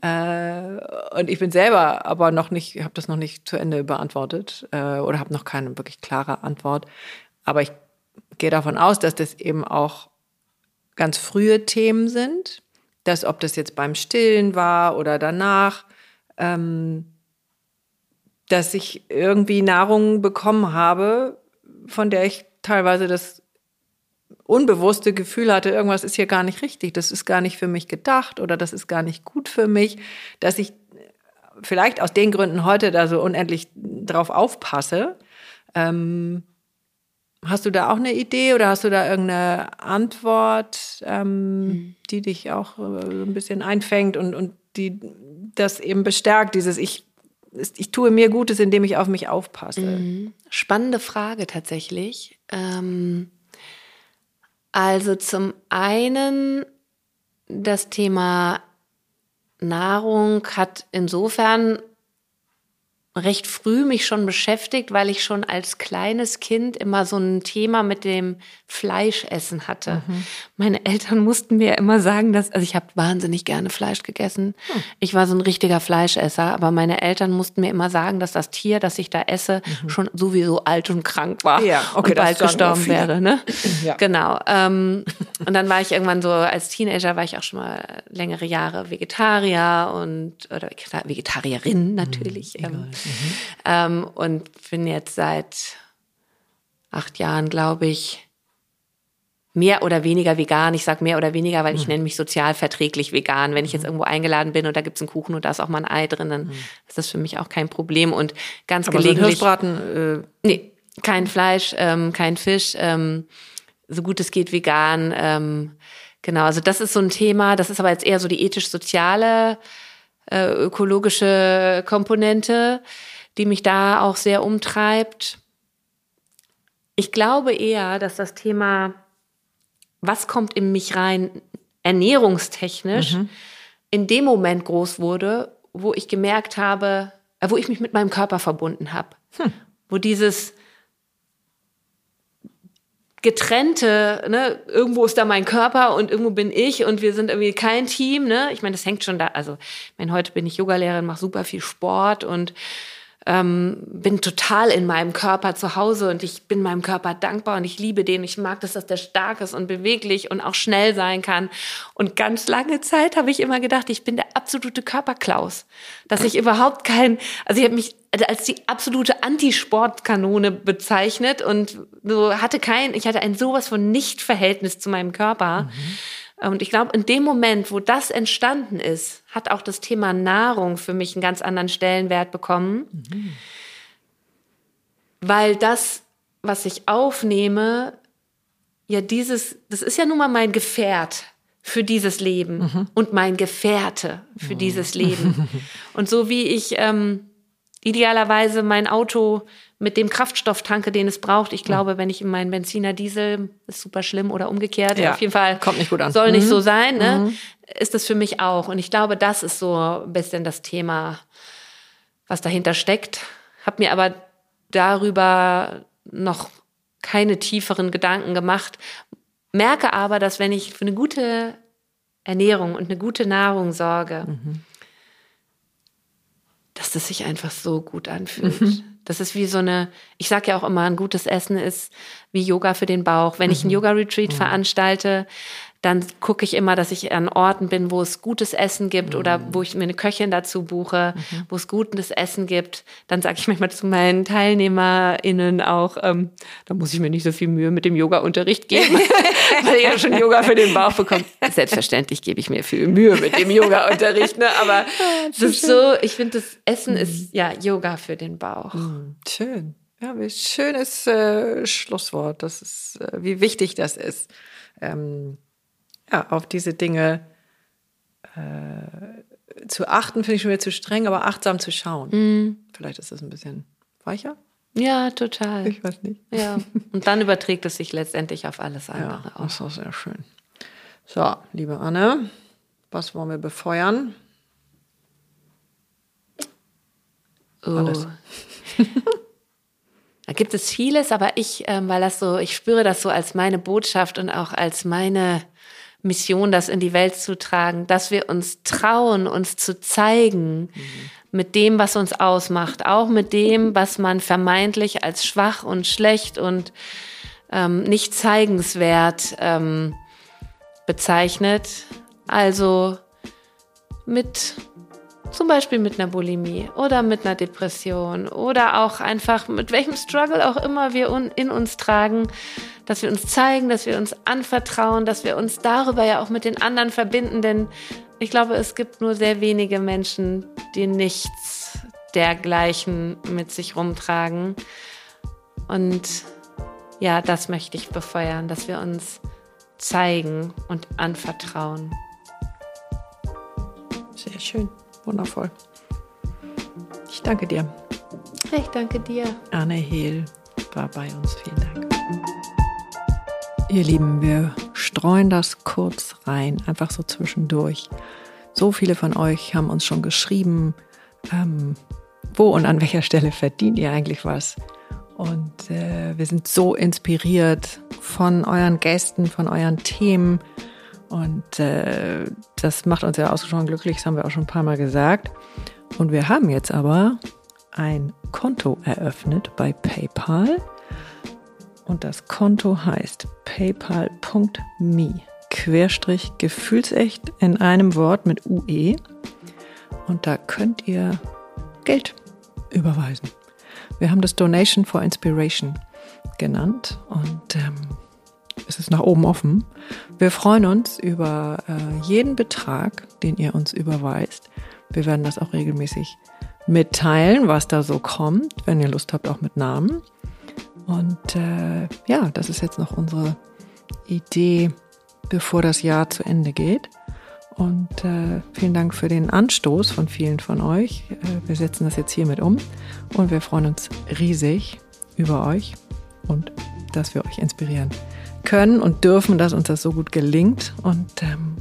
Äh, und ich bin selber aber noch nicht, habe das noch nicht zu Ende beantwortet äh, oder habe noch keine wirklich klare Antwort. Aber ich gehe davon aus, dass das eben auch ganz frühe Themen sind, dass ob das jetzt beim Stillen war oder danach, ähm, dass ich irgendwie Nahrung bekommen habe, von der ich teilweise das unbewusste Gefühl hatte, irgendwas ist hier gar nicht richtig, das ist gar nicht für mich gedacht oder das ist gar nicht gut für mich, dass ich vielleicht aus den Gründen heute da so unendlich drauf aufpasse. Ähm, hast du da auch eine Idee oder hast du da irgendeine Antwort, ähm, mhm. die dich auch äh, ein bisschen einfängt und, und die das eben bestärkt, dieses ich ich tue mir Gutes, indem ich auf mich aufpasse. Mhm. Spannende Frage tatsächlich. Ähm, also zum einen das Thema Nahrung hat insofern recht früh mich schon beschäftigt, weil ich schon als kleines Kind immer so ein Thema mit dem Fleischessen hatte. Mhm. Meine Eltern mussten mir immer sagen, dass also ich habe wahnsinnig gerne Fleisch gegessen. Mhm. Ich war so ein richtiger Fleischesser, aber meine Eltern mussten mir immer sagen, dass das Tier, das ich da esse, mhm. schon sowieso alt und krank war ja, okay, und bald gestorben wäre. Ne? Ja. Genau. Ähm, und dann war ich irgendwann so als Teenager war ich auch schon mal längere Jahre Vegetarier und oder Vegetarierin natürlich. Mhm, ähm, Mhm. Ähm, und bin jetzt seit acht Jahren, glaube ich, mehr oder weniger vegan. Ich sage mehr oder weniger, weil ich mhm. nenne mich sozialverträglich vegan. Wenn ich jetzt mhm. irgendwo eingeladen bin und da gibt es einen Kuchen und da ist auch mal ein Ei drin, dann mhm. ist das für mich auch kein Problem. Und ganz Aber gelegentlich. So Hirschbraten? Äh nee, kein Fleisch, ähm, kein Fisch, ähm, so gut es geht vegan. Ähm, genau, also das ist so ein Thema. Das ist aber jetzt eher so die ethisch-soziale äh, ökologische Komponente, die mich da auch sehr umtreibt. Ich glaube eher, dass das Thema, was kommt in mich rein, ernährungstechnisch, mhm. in dem Moment groß wurde, wo ich gemerkt habe, äh, wo ich mich mit meinem Körper verbunden habe. Hm. Wo dieses, getrennte, ne, irgendwo ist da mein Körper und irgendwo bin ich und wir sind irgendwie kein Team, ne? Ich meine, das hängt schon da, also, ich meine, heute bin ich Yogalehrerin, mache super viel Sport und ähm, bin total in meinem Körper zu Hause und ich bin meinem Körper dankbar und ich liebe den. Ich mag das, dass der stark ist und beweglich und auch schnell sein kann. Und ganz lange Zeit habe ich immer gedacht, ich bin der absolute Körperklaus. Dass ich überhaupt kein, also ich habe mich als die absolute Antisportkanone bezeichnet und so hatte kein, ich hatte ein sowas von Nicht-Verhältnis zu meinem Körper. Mhm. Und ich glaube, in dem Moment, wo das entstanden ist, hat auch das Thema Nahrung für mich einen ganz anderen Stellenwert bekommen. Mhm. Weil das, was ich aufnehme, ja dieses, das ist ja nun mal mein Gefährt für dieses Leben mhm. und mein Gefährte für mhm. dieses Leben. Und so wie ich ähm, idealerweise mein Auto mit dem Kraftstoff tanke, den es braucht. Ich glaube, wenn ich in meinen Benziner Diesel, ist super schlimm oder umgekehrt, ja, auf jeden Fall kommt nicht gut an. Soll mhm. nicht so sein, ne? Mhm. Ist das für mich auch. Und ich glaube, das ist so ein bisschen das Thema, was dahinter steckt. Hab mir aber darüber noch keine tieferen Gedanken gemacht. Merke aber, dass wenn ich für eine gute Ernährung und eine gute Nahrung sorge, mhm. Dass das sich einfach so gut anfühlt. Mhm Das ist wie so eine, ich sage ja auch immer, ein gutes Essen ist wie Yoga für den Bauch. Wenn ich ein mhm. Yoga-Retreat mhm. Dann gucke ich immer, dass ich an Orten bin, wo es gutes Essen gibt mhm. oder wo ich mir eine Köchin dazu buche, mhm. wo es gutes Essen gibt. Dann sage ich manchmal zu meinen TeilnehmerInnen auch, ähm, da muss ich mir nicht so viel Mühe mit dem Yoga-Unterricht geben, weil ich ja schon Yoga für den Bauch bekomme. Selbstverständlich gebe ich mir viel Mühe mit dem Yoga-Unterricht, ne? aber ah, das ist so, ich finde, das Essen mhm. ist ja Yoga für den Bauch. Mhm. Schön. Ja, wie schönes äh, Schlusswort. Das ist, äh, wie wichtig das ist. Ähm, ja, auf diese Dinge äh, zu achten, finde ich schon wieder zu streng, aber achtsam zu schauen. Mm. Vielleicht ist das ein bisschen weicher. Ja, total. Ich weiß nicht. Ja. Und dann überträgt es sich letztendlich auf alles andere ja, auch. Das ist sehr schön. So, liebe Anne, was wollen wir befeuern? Oh. Alles. da gibt es vieles, aber ich, ähm, weil das so, ich spüre das so als meine Botschaft und auch als meine Mission, das in die Welt zu tragen, dass wir uns trauen, uns zu zeigen mhm. mit dem, was uns ausmacht, auch mit dem, was man vermeintlich als schwach und schlecht und ähm, nicht zeigenswert ähm, bezeichnet. Also mit zum Beispiel mit einer Bulimie oder mit einer Depression oder auch einfach mit welchem Struggle auch immer wir in uns tragen, dass wir uns zeigen, dass wir uns anvertrauen, dass wir uns darüber ja auch mit den anderen verbinden, denn ich glaube, es gibt nur sehr wenige Menschen, die nichts dergleichen mit sich rumtragen. Und ja, das möchte ich befeuern, dass wir uns zeigen und anvertrauen. Sehr schön. Wundervoll. Ich danke dir. Ich danke dir. Anne Hehl war bei uns. Vielen Dank. Ihr Lieben, wir streuen das kurz rein, einfach so zwischendurch. So viele von euch haben uns schon geschrieben, ähm, wo und an welcher Stelle verdient ihr eigentlich was? Und äh, wir sind so inspiriert von euren Gästen, von euren Themen. Und äh, das macht uns ja ausgesprochen glücklich, das haben wir auch schon ein paar Mal gesagt. Und wir haben jetzt aber ein Konto eröffnet bei PayPal. Und das Konto heißt paypal.me Querstrich gefühlsecht in einem Wort mit UE. Und da könnt ihr Geld überweisen. Wir haben das Donation for Inspiration genannt und ähm, es ist nach oben offen. Wir freuen uns über äh, jeden Betrag, den ihr uns überweist. Wir werden das auch regelmäßig mitteilen, was da so kommt, wenn ihr Lust habt, auch mit Namen. Und äh, ja, das ist jetzt noch unsere Idee, bevor das Jahr zu Ende geht. Und äh, vielen Dank für den Anstoß von vielen von euch. Äh, wir setzen das jetzt hiermit um und wir freuen uns riesig über euch und dass wir euch inspirieren können und dürfen, dass uns das so gut gelingt. Und ähm,